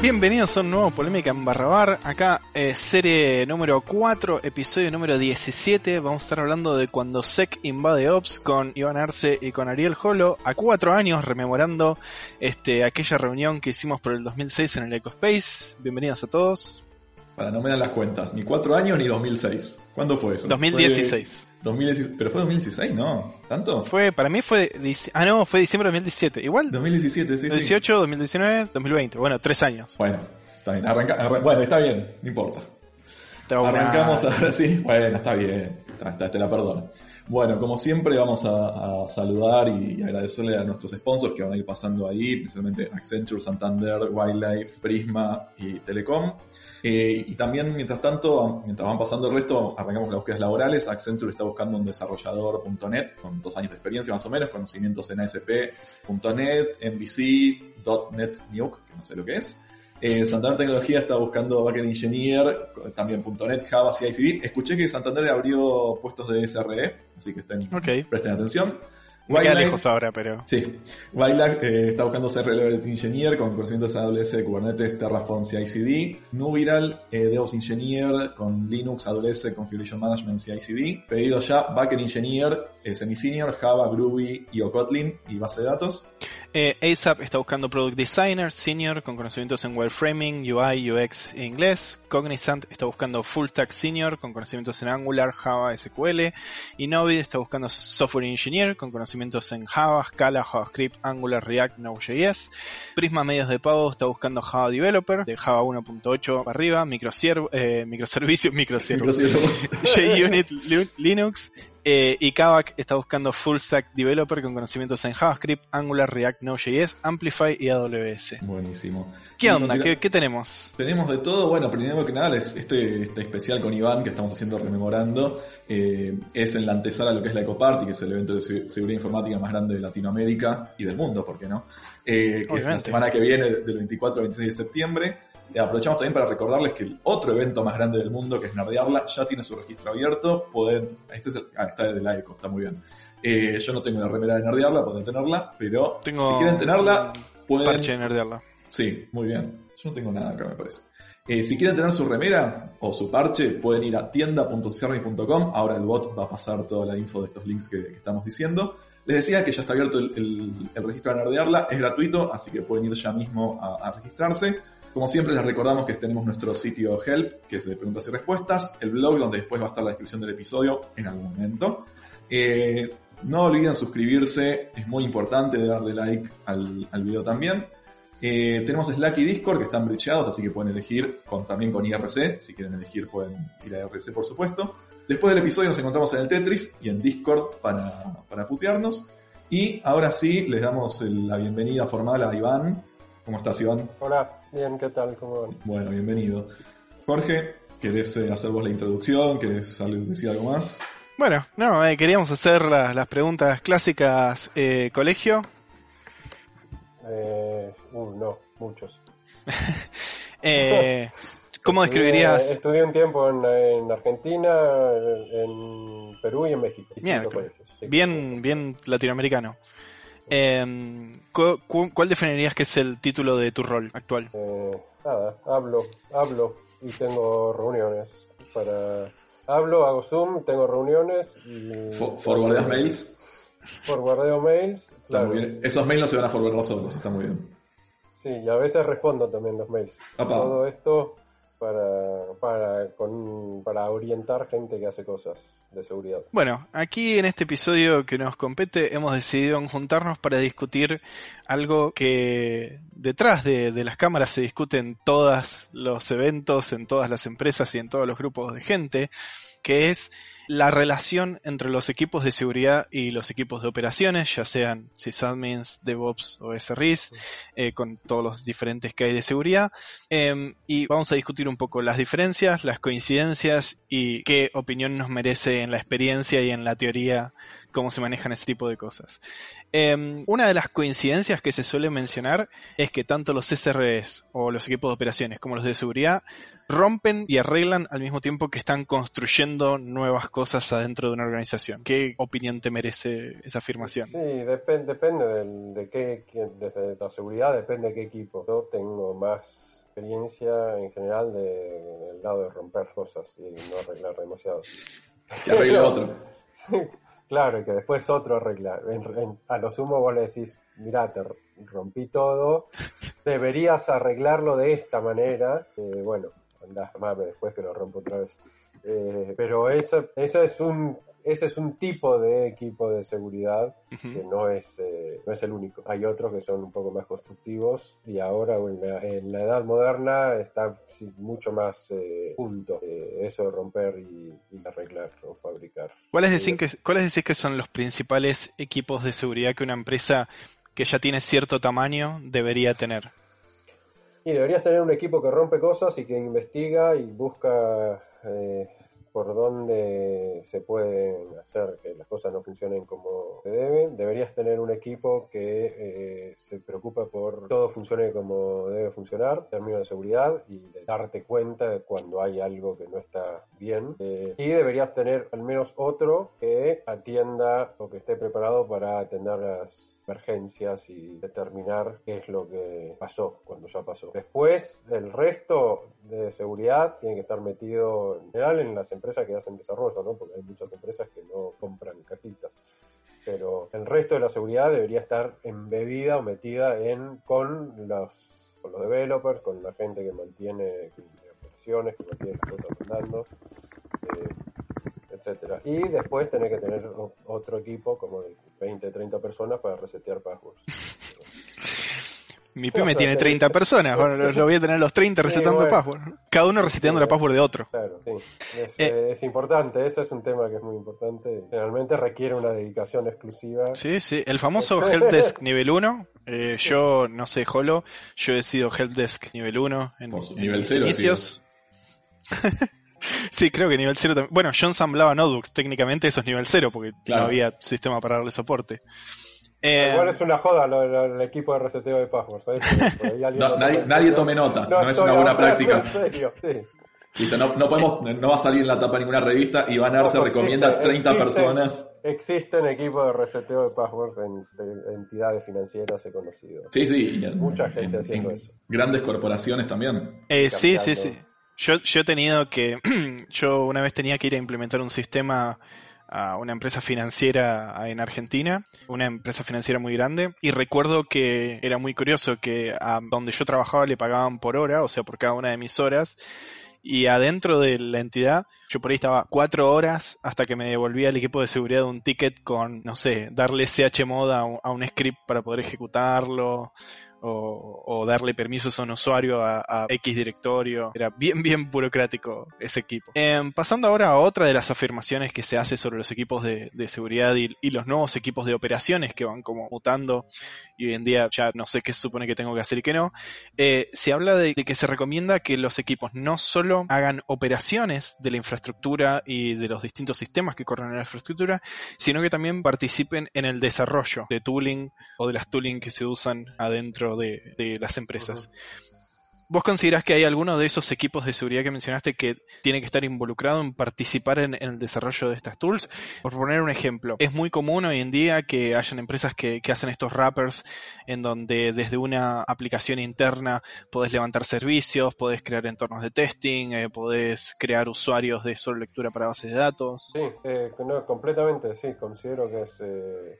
Bienvenidos a un nuevo Polémica en Barrabar. Acá, eh, serie número 4, episodio número 17. Vamos a estar hablando de cuando Sec invade Ops con Iván Arce y con Ariel Holo. A cuatro años, rememorando este, aquella reunión que hicimos por el 2006 en el EcoSpace. Bienvenidos a todos. Para, no me dan las cuentas. Ni cuatro años ni 2006. ¿Cuándo fue eso? 2016. Fue 2016. Pero fue 2016, ¿no? ¿Tanto? Fue, para mí fue. Ah, no, fue diciembre de 2017. Igual. 2017, sí. 2018, 2019, 2020. Bueno, tres años. Bueno, está bien. Arranca, bueno, está bien, no importa. Arrancamos ahora sí. Bueno, está bien. Está, te la perdono. Bueno, como siempre vamos a, a, saludar y agradecerle a nuestros sponsors que van a ir pasando ahí, principalmente Accenture, Santander, Wildlife, Prisma y Telecom. Eh, y también, mientras tanto, mientras van pasando el resto, arrancamos las búsquedas laborales. Accenture está buscando un desarrollador.net con dos años de experiencia más o menos, conocimientos en ASP.net, MVC, .NET Nuke, que no sé lo que es. Eh, Santander Tecnología está buscando Backend Engineer, también .NET, Java, CI/CD. Escuché que Santander abrió puestos de SRE, así que estén, presten atención. Queda lejos ahora, pero. Sí. Wildlife eh, está buscando ser Level Engineer con conocimientos AWS, Kubernetes, Terraform, CI/CD. Nubiral, eh, DevOps Engineer con Linux, AWS, Configuration Management, CI/CD. Pedido ya, Backend Engineer, eh, Semi-Senior, Java, Groovy y o Kotlin y base de datos. Eh, ASAP está buscando Product Designer Senior con conocimientos en Wireframing, UI, UX e inglés. Cognizant está buscando Full Stack Senior con conocimientos en Angular, Java, SQL. Y Novid está buscando Software Engineer con conocimientos en Java, Scala, JavaScript, Angular, React, Node.js. Prisma Medios de Pago está buscando Java Developer de Java 1.8 para arriba, eh, microservicios, microservicios, JUnit, Linux eh, y Kavak está buscando Full Stack Developer con conocimientos en JavaScript, Angular, React, Node.js, Amplify y AWS. Buenísimo. ¿Qué onda? ¿Qué, tenemos? Tenemos de todo. Bueno, primero que nada, este, este especial con Iván que estamos haciendo rememorando eh, es en la antesala de lo que es la EcoParty, que es el evento de seguridad informática más grande de Latinoamérica y del mundo, ¿por qué no? Eh, que es la semana que viene, del 24 al 26 de septiembre. Eh, aprovechamos también para recordarles que el otro evento más grande del mundo, que es Nerdearla, ya tiene su registro abierto. Pueden, este es el, ah, está de la ECO, está muy bien. Eh, yo no tengo la remera de Nerdearla, pueden tenerla, pero si quieren tenerla, pueden... Parche de Nerdearla. Sí, muy bien. Yo no tengo nada acá, me parece. Eh, si quieren tener su remera o su parche, pueden ir a tienda.cicerni.com. Ahora el bot va a pasar toda la info de estos links que, estamos diciendo. Les decía que ya está abierto el, registro de Nerdearla, es gratuito, así que pueden ir ya mismo a registrarse. Como siempre les recordamos que tenemos nuestro sitio Help, que es de preguntas y respuestas, el blog donde después va a estar la descripción del episodio en algún momento. Eh, no olviden suscribirse, es muy importante darle like al, video también. Eh, tenemos Slack y Discord que están brecheados, así que pueden elegir con, también con IRC. Si quieren elegir pueden ir a IRC por supuesto. Después del episodio nos encontramos en el Tetris y en Discord para, para putearnos. Y ahora sí, les damos la bienvenida formal a Iván. ¿Cómo estás, Iván? Hola, Bien, ¿qué tal? ¿Cómo Bueno, bienvenido. Jorge, ¿querés eh, hacer vos la introducción? ¿Querés decir algo más? Bueno, no, eh, queríamos hacer las preguntas clásicas. Eh, ¿Colegio? Eh, uh, no, muchos. ¿Cómo describirías? Estudié, un tiempo en, Argentina, en Perú y en México. bien, bien latinoamericano. Eh, ¿cuál, definirías que es el título de tu rol actual? Eh, nada, hablo, hablo y tengo reuniones. Para hablo, hago Zoom, tengo reuniones y. ¿Forwardeas mails? Forwardeo mails. Claro. Esos mails no se van a forwardar solos, está muy bien. Sí, y a veces respondo también los mails. Todo esto para, para, con, para orientar gente que hace cosas de seguridad. Bueno, aquí en este episodio que nos compete hemos decidido juntarnos para discutir algo que detrás de, de las cámaras se discute en todos los eventos, en todas las empresas y en todos los grupos de gente, que es la relación entre los equipos de seguridad y los equipos de operaciones, ya sean sysadmins, DevOps o SRIs, eh, con todos los diferentes que hay de seguridad. Em, y vamos a discutir un poco las diferencias, las coincidencias y qué opinión nos merece en la experiencia y en la teoría cómo se manejan este tipo de cosas. Em, una de las coincidencias que se suele mencionar es que tanto los SREs o los equipos de operaciones como los de seguridad rompen y arreglan al mismo tiempo que están construyendo nuevas cosas adentro de una organización. ¿Qué opinión te merece esa afirmación? Sí, depende de qué, desde la seguridad depende de qué equipo. Yo tengo más experiencia en general del lado de romper cosas y no arreglar demasiado. Que arregle otro. claro, y que después otro arregla. a lo sumo vos le decís, mirá, te rompí todo, deberías arreglarlo de esta manera. bueno, andás, mame después que lo rompo otra vez. Eh, pero eso, eso es un ese es un tipo de equipo de seguridad que no es, eh, no es el único. Hay otros que son un poco más constructivos y ahora en la, edad moderna está mucho más eh, junto eh, eso de romper y, arreglar o fabricar. ¿Cuáles decís, que, ¿Cuáles decís que son los principales equipos de seguridad que una empresa que ya tiene cierto tamaño debería tener? Y deberías tener un equipo que rompe cosas y que investiga y busca eh, por dónde se pueden hacer que las cosas no funcionen como se deben. Deberías tener un equipo que eh, se preocupa por todo funcione como debe funcionar, en términos de seguridad y de darte cuenta de cuando hay algo que no está bien. Eh, y deberías tener al menos otro que atienda o que esté preparado para atender las emergencias y determinar qué es lo que pasó cuando ya pasó. Después, el resto de seguridad tiene que estar metido en general en las empresas que hacen desarrollo, ¿no? Porque hay muchas empresas que no compran cajitas. Pero el resto de la seguridad debería estar embebida o metida en con los, con los developers, con la gente que mantiene operaciones, que mantiene las cosas andando, eh, etcétera. Y después tener que tener otro equipo como de 20, 30 personas para resetear passwords. Mi pyme tiene 30 personas, bueno, yo voy a tener los 30 resetando password. Cada uno reseteando la password de otro. Claro, sí. Es, eh, es, importante, ese es un tema que es muy importante. Generalmente requiere una dedicación exclusiva. Sí, sí, el famoso Helpdesk nivel 1. Eh, yo, no sé, Holo, yo he sido Helpdesk nivel 1 en, nivel inicios. Sí. creo que nivel 0 también. Bueno, yo ensamblaba notebooks, técnicamente eso es nivel 0 porque no había sistema para darle soporte. Eh, Igual es una joda lo, el equipo de reseteo de passwords. nadie, tome nota, no, es una buena práctica. no, podemos, no va a salir en la tapa ninguna revista y Van a se recomienda a 30 personas. Existen equipos de reseteo de passwords en, entidades financieras he conocido. Sí, sí. Mucha gente haciendo eso. Grandes corporaciones también. Eh, sí, sí, sí. Yo, yo he tenido que. yo una vez tenía que ir a implementar un sistema a una empresa financiera en Argentina, una empresa financiera muy grande, y recuerdo que era muy curioso que a donde yo trabajaba le pagaban por hora, o sea, por cada una de mis horas, y adentro de la entidad yo por ahí estaba cuatro horas hasta que me devolvía el equipo de seguridad un ticket con, no sé, darle chmod a a un script para poder ejecutarlo, o, darle permisos a un usuario a, X directorio. Era bien, bien burocrático ese equipo. Em, pasando ahora a otra de las afirmaciones que se hace sobre los equipos de, seguridad y, los nuevos equipos de operaciones que van como mutando y hoy en día ya no sé qué supone que tengo que hacer y qué no. Eh, se habla de que se recomienda que los equipos no solo hagan operaciones de la infraestructura y de los distintos sistemas que corren en la infraestructura, sino que también participen en el desarrollo de tooling o de las tooling que se usan adentro de, las empresas. ¿Vos considerás que hay alguno de esos equipos de seguridad que mencionaste que tiene que estar involucrado en participar en, el desarrollo de estas tools? Por poner un ejemplo, es muy común hoy en día que hayan empresas que, hacen estos wrappers en donde desde una aplicación interna podés levantar servicios, podés crear entornos de testing, eh, podés crear usuarios de solo lectura para bases de datos. Sí, eh, completamente, sí, considero que es... Eh,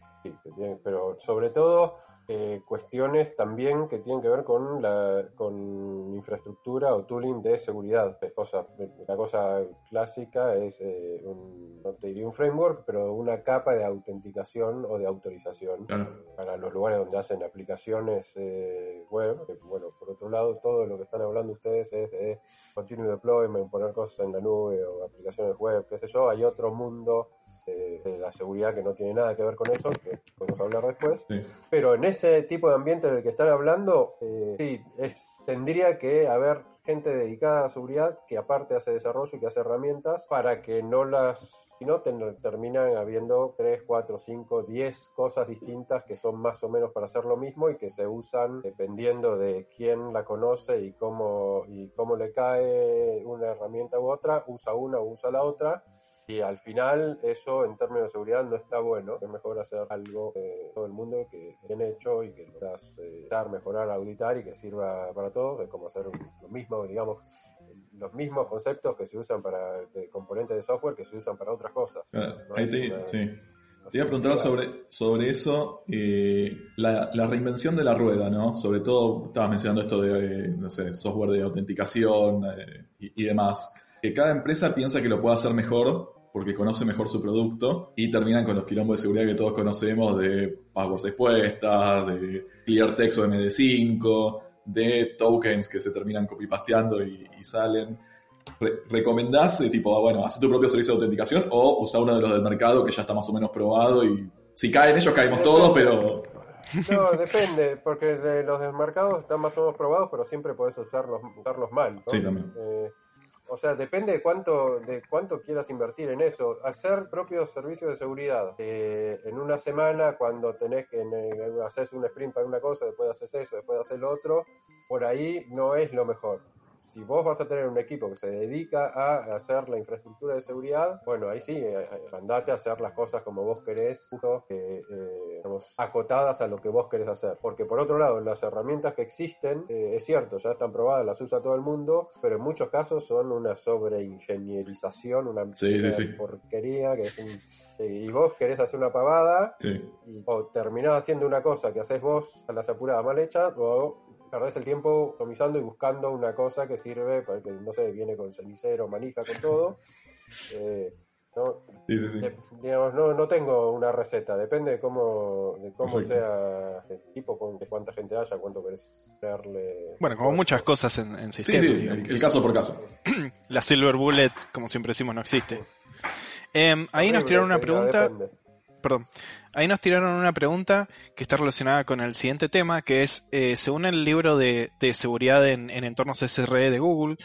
pero sobre todo eh, cuestiones también que tienen que ver con la con infraestructura o tooling de seguridad. Cosa, la cosa clásica es eh, un, no te diría un framework, pero una capa de autenticación o de autorización para los lugares donde hacen aplicaciones eh, web. bueno, por otro lado, todo lo que están hablando ustedes es de continuous deployment, poner cosas en la nube o aplicaciones web, qué sé yo. Hay otro mundo de, la seguridad que no tiene nada que ver con eso, que podemos hablar después. Pero en ese tipo de ambiente del que están hablando, eh, sí, es, tendría que haber gente dedicada a seguridad que aparte hace desarrollo y que hace herramientas para que no las si no, terminan habiendo 3, 4, 5, 10 cosas distintas que son más o menos para hacer lo mismo y que se usan dependiendo de quién la conoce y cómo, y cómo le cae una herramienta u otra, usa una o usa la otra Y al final eso en términos de seguridad no está bueno. Es mejor hacer algo que todo el mundo que bien hecho y que puedas eh, dar, mejorar, auditar y que sirva para todos. Es como hacer lo mismo, digamos, los mismos conceptos que se usan para componentes de software que se usan para otras cosas. ahí sí. Te iba a preguntar sobre, sobre eso, eh, la, reinvención de la rueda, ¿no? Sobre todo, estabas mencionando esto de, no sé, software de autenticación eh, y, demás. Que cada empresa piensa que lo puede hacer mejor porque conoce mejor su producto y terminan con los quilombos de seguridad que todos conocemos de passwords expuestas, de clear text o MD5, de tokens que se terminan copypasteando y, y salen recomendás, eh, tipo, bueno, hacer tu propio servicio de autenticación o usar uno de los del mercado que ya está más o menos probado y si caen ellos caemos todos, pero... No, depende, porque de los del mercado están más o menos probados, pero siempre puedes usarlos, usarlos mal. Sí, también. Eh, o sea, depende de cuánto, de cuánto quieras invertir en eso. Hacer propios servicios de seguridad. Eh, en una semana, cuando tenés que hacer un sprint para una cosa, después haces eso, después haces lo otro, por ahí no es lo mejor si vos vas a tener un equipo que se dedica a hacer la infraestructura de seguridad, bueno, ahí sí, eh, eh, andate a hacer las cosas como vos querés, eh, acotadas a lo que vos querés hacer. Porque por otro lado, las herramientas que existen, es cierto, ya están probadas, las usa todo el mundo, pero en muchos casos son una sobreingenierización, una, porquería que es un y vos querés hacer una pavada y, o terminás haciendo una cosa que haces vos a las apuradas mal hecha o perdés el tiempo optimizando y buscando una cosa que sirve para que, no sé, viene con cenicero, manija, con todo. Eh, no, digamos, no, no tengo una receta, depende de cómo, de cómo sea el tipo, con cuánta gente haya, cuánto querés darle. Bueno, como muchas cosas en, en sistema. Sí, el, caso por caso. La Silver Bullet, como siempre decimos, no existe. Em, ahí nos tiraron una pregunta. Perdón. Ahí nos tiraron una pregunta que está relacionada con el siguiente tema, que es, eh, según el libro de, seguridad en, en, entornos SRE de Google,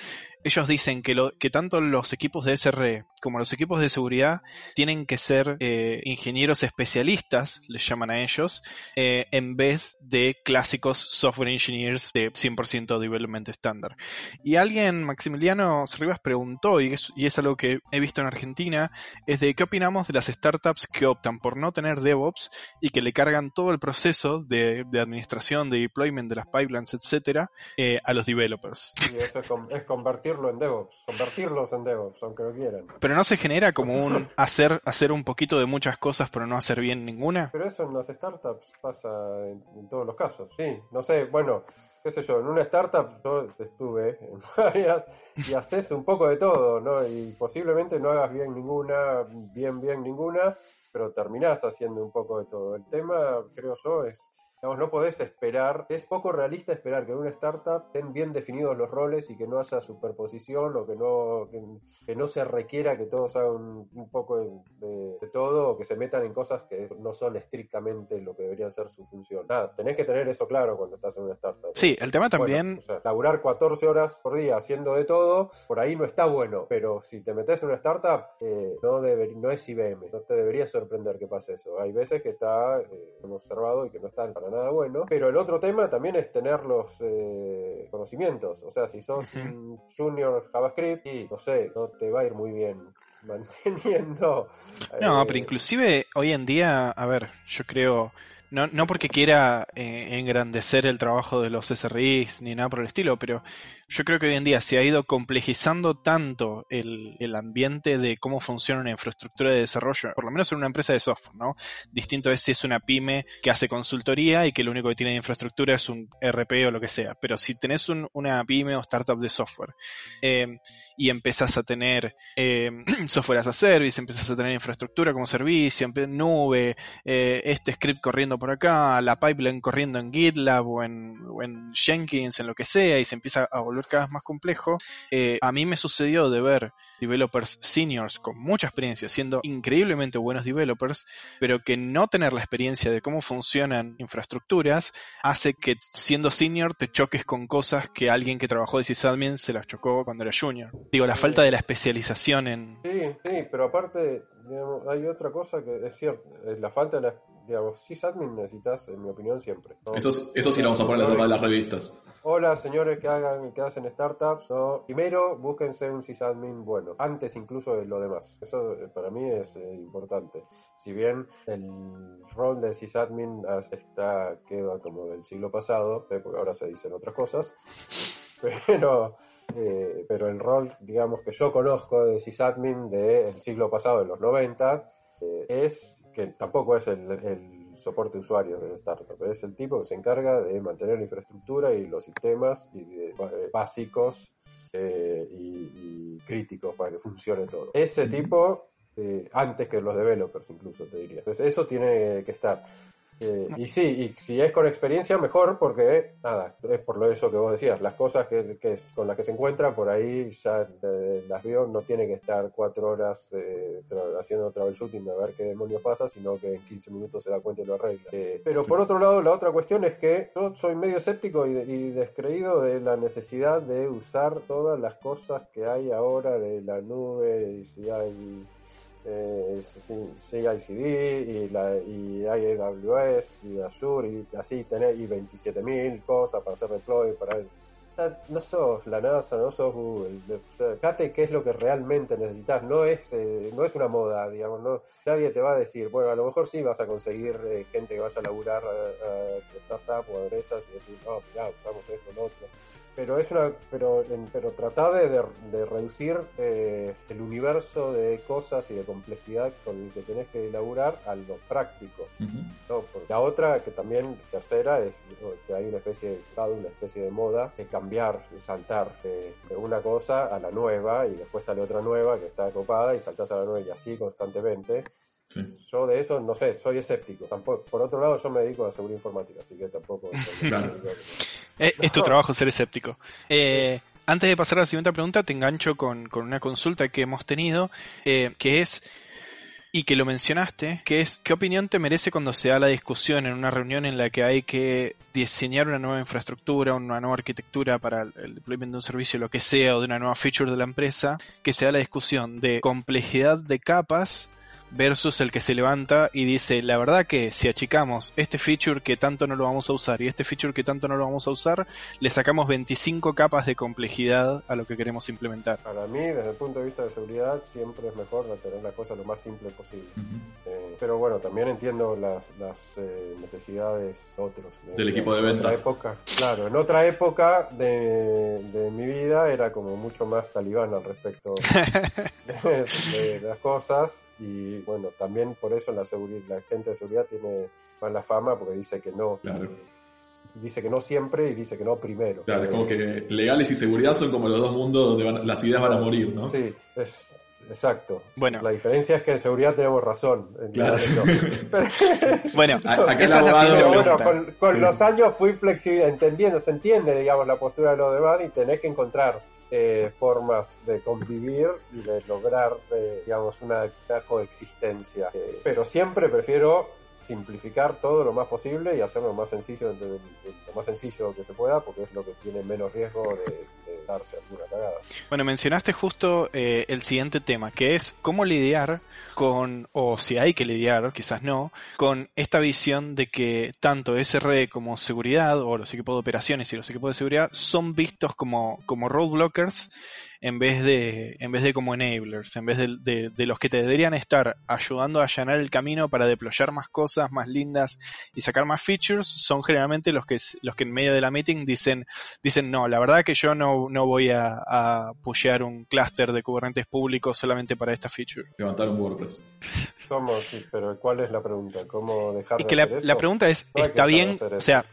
ellos dicen que, tanto los equipos de SRE como los equipos de seguridad tienen que ser eh, ingenieros especialistas, les llaman a ellos, eh, en vez de clásicos software engineers de 100% development estándar. Y alguien, Maximiliano Rivas, preguntó, y es, y es algo que he visto en Argentina, es de qué opinamos de las startups que optan por no tener DevOps y que le cargan todo el proceso de, administración, de deployment de las pipelines, etcétera, eh, a los developers. Y eso es, es convertir en DevOps, convertirlos en DevOps, aunque no quieran. Pero no se genera como un hacer, hacer un poquito de muchas cosas, pero no hacer bien ninguna. Pero eso en las startups pasa en, todos los casos. Sí, no sé, bueno, qué sé yo, en una startup yo estuve en varias y haces un poco de todo, ¿no? Y posiblemente no hagas bien ninguna, bien, bien ninguna, pero terminás haciendo un poco de todo. El tema, creo yo, es no podés esperar, es poco realista esperar que en una startup estén bien definidos los roles y que no haya superposición o que no, que, no se requiera que todos hagan un, poco de, todo o que se metan en cosas que no son estrictamente lo que debería ser su función. Nada, tenés que tener eso claro cuando estás en una startup. Sí, el tema también... o sea, laburar 14 horas por día haciendo de todo, por ahí no está bueno, pero si te metes en una startup, eh, no, debe, no es IBM, no te debería sorprender que pase eso. Hay veces que está, eh, observado y que no están para nada bueno. Pero el otro tema también es tener los eh, conocimientos. O sea, si sos un junior JavaScript y no sé, no te va a ir muy bien manteniendo. No, eh, pero inclusive hoy en día, a ver, yo creo no, no porque quiera eh, engrandecer el trabajo de los SRIs ni nada por el estilo, pero yo creo que hoy en día se ha ido complejizando tanto el, el, ambiente de cómo funciona una infraestructura de desarrollo, por lo menos en una empresa de software, ¿no? Distinto es si es una pyme que hace consultoría y que lo único que tiene de infraestructura es un RP o lo que sea. Pero si tenés un, una pyme o startup de software eh, y empezás a tener eh, software as a service, empezás a tener infraestructura como servicio, nube, este script corriendo por acá, la pipeline corriendo en GitLab o en, Jenkins, en lo que sea, y se empieza a volver cada vez más complejo. Eh, a mí me sucedió de ver developers seniors con mucha experiencia, siendo increíblemente buenos developers, pero que no tener la experiencia de cómo funcionan infraestructuras hace que siendo senior te choques con cosas que alguien que trabajó de sysadmin se las chocó cuando era junior. Digo, la falta de la especialización en... Sí, sí, pero aparte hay otra cosa que es cierto, la falta de la digamos, sysadmin necesitas, en mi opinión, siempre. ¿no? Eso, eso sí lo vamos a poner en la tapa de las revistas. Hola, señores que hagan que hacen startups. ¿no? Primero, búsquense un sysadmin bueno, antes incluso de lo demás. Eso eh, para mí es eh, importante. Si bien el rol de sysadmin está queda como del siglo pasado, eh, porque ahora se dicen otras cosas, pero eh, pero el rol, digamos, que yo conozco de sysadmin del siglo pasado, de los 90, eh, es que tampoco es el, soporte de usuarios de startup, es el tipo que se encarga de mantener la infraestructura y los sistemas y de- eh, básicos eh, y, y críticos para que funcione todo. Ese tipo, eh, antes que los developers incluso, te diría. Entonces, eso tiene que estar. Eh, y sí, y si es con experiencia, mejor, porque nada, es por lo eso que vos decías, las cosas que, que con las que se encuentra por ahí ya eh, las vio, no tiene que estar cuatro horas eh, tra- haciendo troubleshooting a ver qué demonios pasa, sino que en 15 minutos se da cuenta y lo arregla. Eh, pero por otro lado, la otra cuestión es que yo soy medio escéptico y, y descreído de la necesidad de usar todas las cosas que hay ahora de la nube y si hay eh, CICD y, la, y AWS y Azure y así tener y 27.000 cosas para hacer deploy para no sos la NASA, no sos Google. O sea, fíjate qué es lo que realmente necesitas. No es, eh, no es una moda, digamos. No, nadie te va a decir, bueno, a lo mejor sí vas a conseguir eh, gente que vaya a laburar a, a tu startup o empresas y decir, no, mirá, usamos esto, lo otro. Pero es una, pero, en- pero tratar de, de- de reducir eh, el universo de cosas y de complejidad con el que tenés que laburar a lo práctico. No, la otra, que también, tercera, es que hay una especie de, una especie de moda de cambiar, de saltar de, de una cosa a la nueva y después sale otra nueva que está copada y saltás a la nueva y así constantemente. Sí. Yo de eso, no sé, soy escéptico. Tampoco, por otro lado, yo me dedico a seguridad informática, así que tampoco... Claro. Es, es tu trabajo ser escéptico. Eh, antes de pasar a la siguiente pregunta, te engancho con, con una consulta que hemos tenido, eh, que es, y que lo mencionaste, que es, ¿qué opinión te merece cuando se da la discusión en una reunión en la que hay que diseñar una nueva infraestructura, una nueva arquitectura para el, el deployment de un servicio, lo que sea, o de una nueva feature de la empresa, que se da la discusión de complejidad de capas versus el que se levanta y dice, la verdad que si achicamos este feature que tanto no lo vamos a usar y este feature que tanto no lo vamos a usar, le sacamos 25 capas de complejidad a lo que queremos implementar. Para mí, desde el punto de vista de seguridad, siempre es mejor tener las cosas lo más simple posible. Eh, pero bueno, también entiendo las, las eh, necesidades otros. Del equipo de en otra ventas. época, claro, en otra época de, de mi vida era como mucho más talibán al respecto de, de las cosas y bueno, también por eso la, seguridad, la gente de seguridad tiene mala fama porque dice que no. Claro. eh, dice que no siempre y dice que no primero. Claro, es Eh, como que legales y seguridad son como los dos mundos donde van- las ideas van a morir, ¿no? Sí, es exacto. Bueno. La diferencia es que en seguridad tenemos razón. en Claro. Pero- Bueno, A- acá el abogado- pero bueno, con, con Sí. los años fui flexible, entendiendo, se entiende, digamos, la postura de los demás y tenés que encontrar eh, formas de convivir y de lograr, eh, digamos, una, coexistencia. Eh, pero siempre prefiero simplificar todo lo más posible y hacerlo lo más sencillo, lo más sencillo que se pueda, porque es lo que tiene menos riesgo de, de darse alguna cagada. Bueno, mencionaste justo eh, el siguiente tema, que es cómo lidiar con, o si hay que lidiar, quizás no, con esta visión de que tanto SRE como seguridad, o los equipos de operaciones y los equipos de seguridad, son vistos como, como roadblockers en vez de, en vez de como enablers, en vez de, de- de los que te deberían estar ayudando a allanar el camino para deployar más cosas, más lindas y sacar más features, son generalmente los que, los que en medio de la meeting dicen, dicen, no, la verdad que yo no, no voy a, a pushear un clúster de Kubernetes público solamente para esta feature. Levantar un WordPress. ¿Cómo? Sí, pero ¿cuál es la pregunta? ¿Cómo dejar Es de que la, hacer eso? la pregunta es, No ¿está bien? O sea,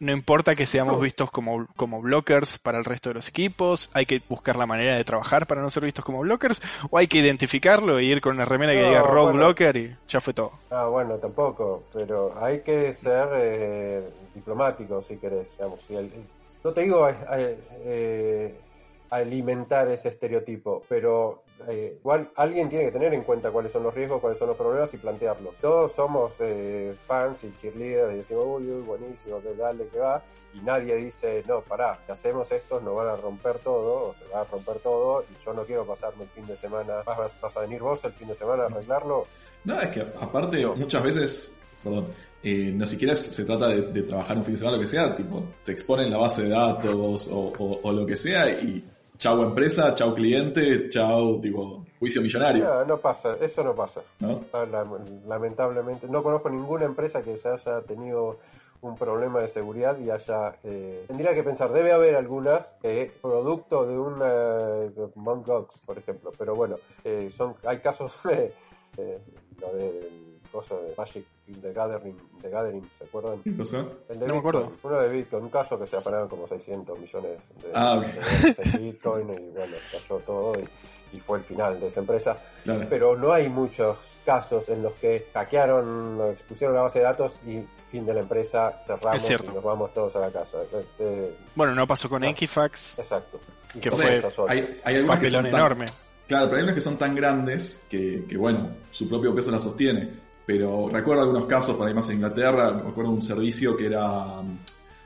no importa que seamos vistos como, como blockers para el resto de los equipos, hay que buscar la manera de trabajar para no ser vistos como blockers, o hay que identificarlo e ir con una remera que diga road bueno. blocker y ya fue todo. Ah, bueno, tampoco, pero hay que ser eh, diplomático si querés. Digamos, si el- no te digo eh, eh, alimentar ese estereotipo, pero eh, igual alguien tiene que tener en cuenta cuáles son los riesgos, cuáles son los problemas y plantearlos. Todos somos eh, fans y cheerleaders y decimos, uy, uy, buenísimo, que dale, que va, y nadie dice, no, pará, si hacemos esto nos van a romper todo, o se va a romper todo, y yo no quiero pasarme el fin de semana, vas, vas a venir vos el fin de semana a arreglarlo, No, es que aparte No. muchas veces perdón, eh, no siquiera se trata de, trabajar un fin de semana, lo que sea, tipo, te exponen la base de datos o, lo que sea y chau empresa, chau cliente, chau, tipo, juicio millonario. No, no pasa, eso no pasa. Ah, lamentablemente, no conozco ninguna empresa que se haya tenido un problema de seguridad y haya... Eh, tendría que pensar, debe haber algunas eh, producto de de Mongox, por ejemplo, pero bueno, eh, son hay casos de, de cosa de Magic the Gathering, the Gathering ¿se acuerdan? ¿Qué cosa? El de no me acuerdo. Uno de Bitcoin, un caso que se afanaron como 600 millones de, ah, de Bitcoin y bueno, cayó todo y, y, fue el final de esa empresa. Pero no hay muchos casos en los que hackearon, expusieron la base de datos y fin de la empresa, cerramos y nos vamos todos a la casa. Este, bueno, no pasó con Equifax. Exacto. Que fue hay, hay papelón enorme. Claro, pero hay unos que son tan grandes que, que, bueno, su propio peso la sostiene. Pero recuerdo algunos casos, para ir más a Inglaterra, me acuerdo de un servicio que era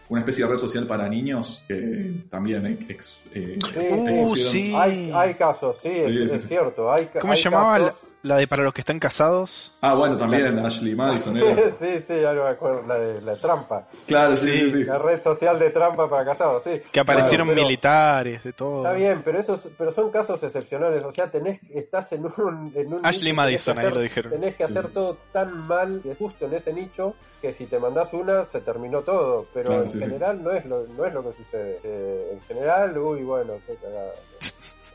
una especie de red social para niños que también ex, eh, uh, sí. Hay, hay, casos, sí, es, cierto. Hay, ¿Cómo se llamaba la, de para los que están casados? Ah, bueno, también Ashley Madison sí, sí, ya me acuerdo, la de la trampa. Claro, sí, sí, sí. La red social de trampa para casados, sí. Que aparecieron militares, de todo. Está bien, pero esos, pero son casos excepcionales, o sea, tenés, estás en un... En un Ashley Madison, ahí lo dijeron. Tenés que hacer todo tan mal, justo en ese nicho, que si te mandás una, se terminó todo, pero en general no es lo, no es lo que sucede. Eh, en general, uy, bueno, qué cagada.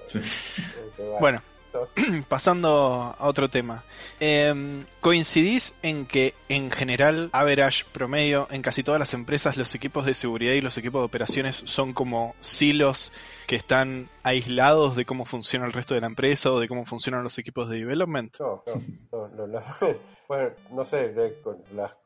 bueno, pasando a otro tema. Eh, ¿Coincidís en que en general, average promedio, en casi todas las empresas los equipos de seguridad y los equipos de operaciones son como silos que están aislados de cómo funciona el resto de la empresa o de cómo funcionan los equipos de development? No, no, no, no bueno, no sé,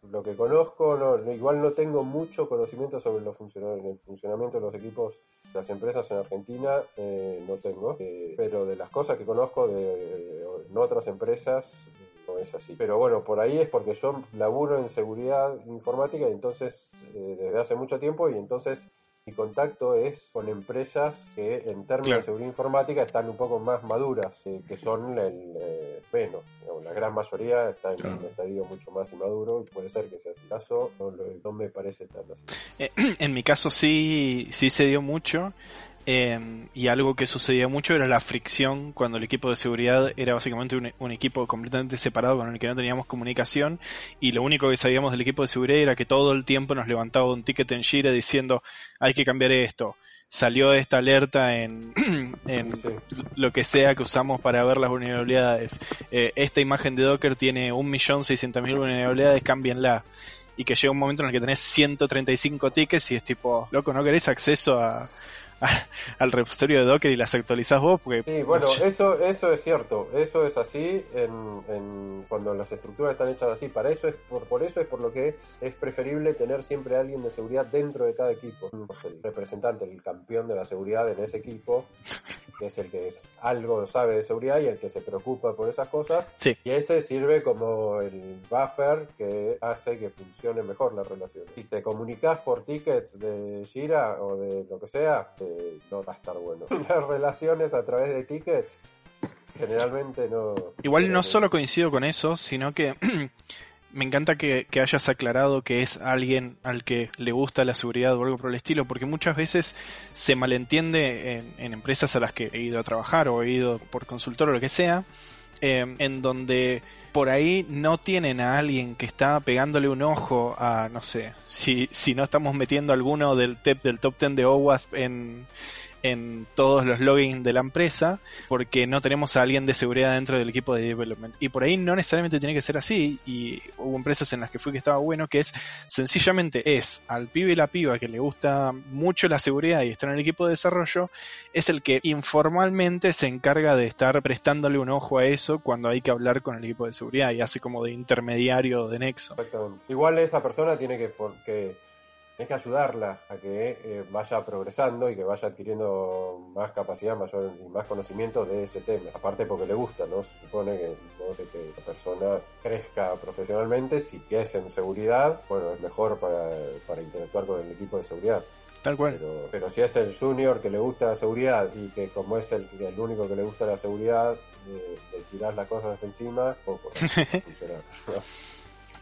lo que conozco, no, igual no tengo mucho conocimiento sobre el funcionamiento de los equipos de las empresas en Argentina, eh, no tengo, eh, pero de las cosas que conozco de, en otras empresas no es así. Pero bueno, por ahí es porque yo laburo en seguridad informática y entonces eh, desde hace mucho tiempo y entonces mi contacto es con empresas que en términos de seguridad informática están un poco más maduras, eh, que son el eh, menos. la gran mayoría está en un estadio mucho más inmaduro y puede ser que sea así. caso no, me parece tan así. Eh, en mi caso sí, sí se dio mucho. Em, y algo que sucedía mucho era la fricción cuando el equipo de seguridad era básicamente un, equipo completamente separado con el que no teníamos comunicación y lo único que sabíamos del equipo de seguridad era que todo el tiempo nos levantaba un ticket en Jira diciendo hay que cambiar esto. Salió esta alerta en, lo que sea que usamos para ver las vulnerabilidades. Eh, esta imagen de Docker tiene 1.600.000 vulnerabilidades, cámbienla y que llega un momento en el que tenés 135 tickets y es tipo, loco, ¿no querés acceso a, al repositorio de Docker y las actualizás vos. Porque, sí, bueno, eso, eso es cierto, eso es así en, cuando las estructuras están hechas así. Para eso es por, por eso es por lo que es preferible tener siempre a alguien de seguridad dentro de cada equipo. el representante, el campeón de la seguridad en ese equipo, que es el que es, algo sabe de seguridad y el que se preocupa por esas cosas. Y ese sirve como el buffer que hace que funcione mejor la relación. Si te comunicas por tickets de Jira o de lo que sea, no va a estar bueno. Las relaciones a través de tickets generalmente no... Igual no solo coincido con eso, sino que me encanta que, hayas aclarado que es alguien al que le gusta la seguridad o algo por el estilo, porque muchas veces se malentiende en, empresas a las que he ido a trabajar o he ido por consultor o lo que sea, eh, en donde por ahí no tienen a alguien que está pegándole un ojo a, no sé, si, si no estamos metiendo alguno del, del top 10 de OWASP en, en todos los logins de la empresa porque no tenemos a alguien de seguridad dentro del equipo de development. Y por ahí no necesariamente tiene que ser así y hubo empresas en las que fui que estaba bueno que es sencillamente es al pibe y la piba que le gusta mucho la seguridad y está en el equipo de desarrollo es el que informalmente se encarga de estar prestándole un ojo a eso cuando hay que hablar con el equipo de seguridad y hace como de intermediario de nexo. Igual esa persona tiene que, porque Tienes que ayudarla a que eh, vaya progresando y que vaya adquiriendo más capacidad mayor y más conocimiento de ese tema. Aparte porque le gusta, ¿no? Se supone que, que la persona crezca profesionalmente, si es en seguridad, bueno, es mejor para, interactuar con el equipo de seguridad. Tal cual. Pero, si es el junior que le gusta la seguridad y que como es el, el único que le gusta la seguridad, de, tirar las cosas encima, poco funcionar.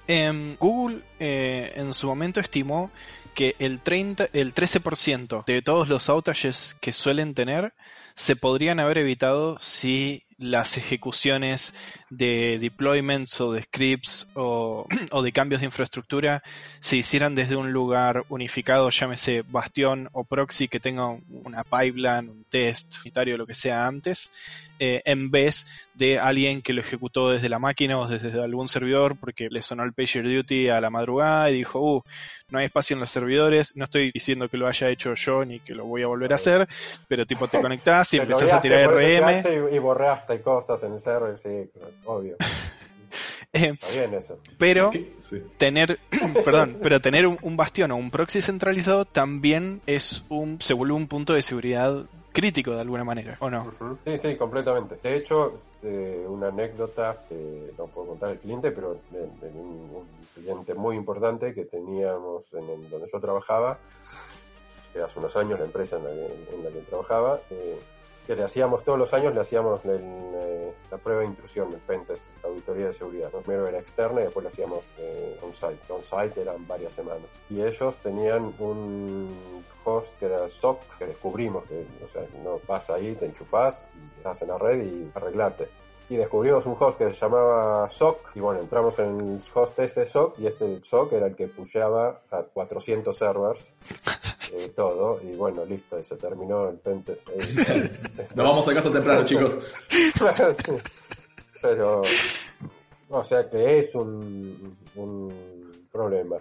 Em, Google eh, en su momento estimó que el, 30, el 13% de todos los outages que suelen tener se podrían haber evitado si las ejecuciones de deployments o de scripts o, de cambios de infraestructura se hicieran desde un lugar unificado, llámese bastión o proxy, que tenga una pipeline, un test unitario, lo que sea antes, eh, en vez de alguien que lo ejecutó desde la máquina o desde algún servidor porque le sonó el PagerDuty a la madrugada y dijo, uh, no hay espacio en los servidores. No estoy diciendo que lo haya hecho yo ni que lo voy a volver a hacer, pero tipo te conectás y empezás a tirar RM. Y, borraste cosas en el server, sí, obvio. Eh, bien eso. Pero tener, perdón, pero tener un, bastión o un proxy centralizado también es un, se vuelve un punto de seguridad crítico de alguna manera, ¿o no? Sí, sí, completamente. De hecho, eh, una anécdota que no puedo contar el cliente, pero de, un, cliente muy importante que teníamos en donde yo trabajaba, hace unos años la empresa en la que, trabajaba, eh, que le hacíamos todos los años, le hacíamos eh, la prueba de intrusión, el pentest, la auditoría de seguridad. Primero era externa y después la hacíamos eh, on-site. On-site eran varias semanas. Y ellos tenían un host que era SOC, que descubrimos que, o sea, no pasa ahí, te enchufás, estás en la red y arreglate y descubrimos un host que se llamaba SOC y bueno, entramos en el host ese SOC y este SOC era el que pusheaba a 400 servers eh, todo y bueno, listo, y se terminó el pentest. Nos vamos a casa temprano, chicos. Pero, o sea que es un, un problema.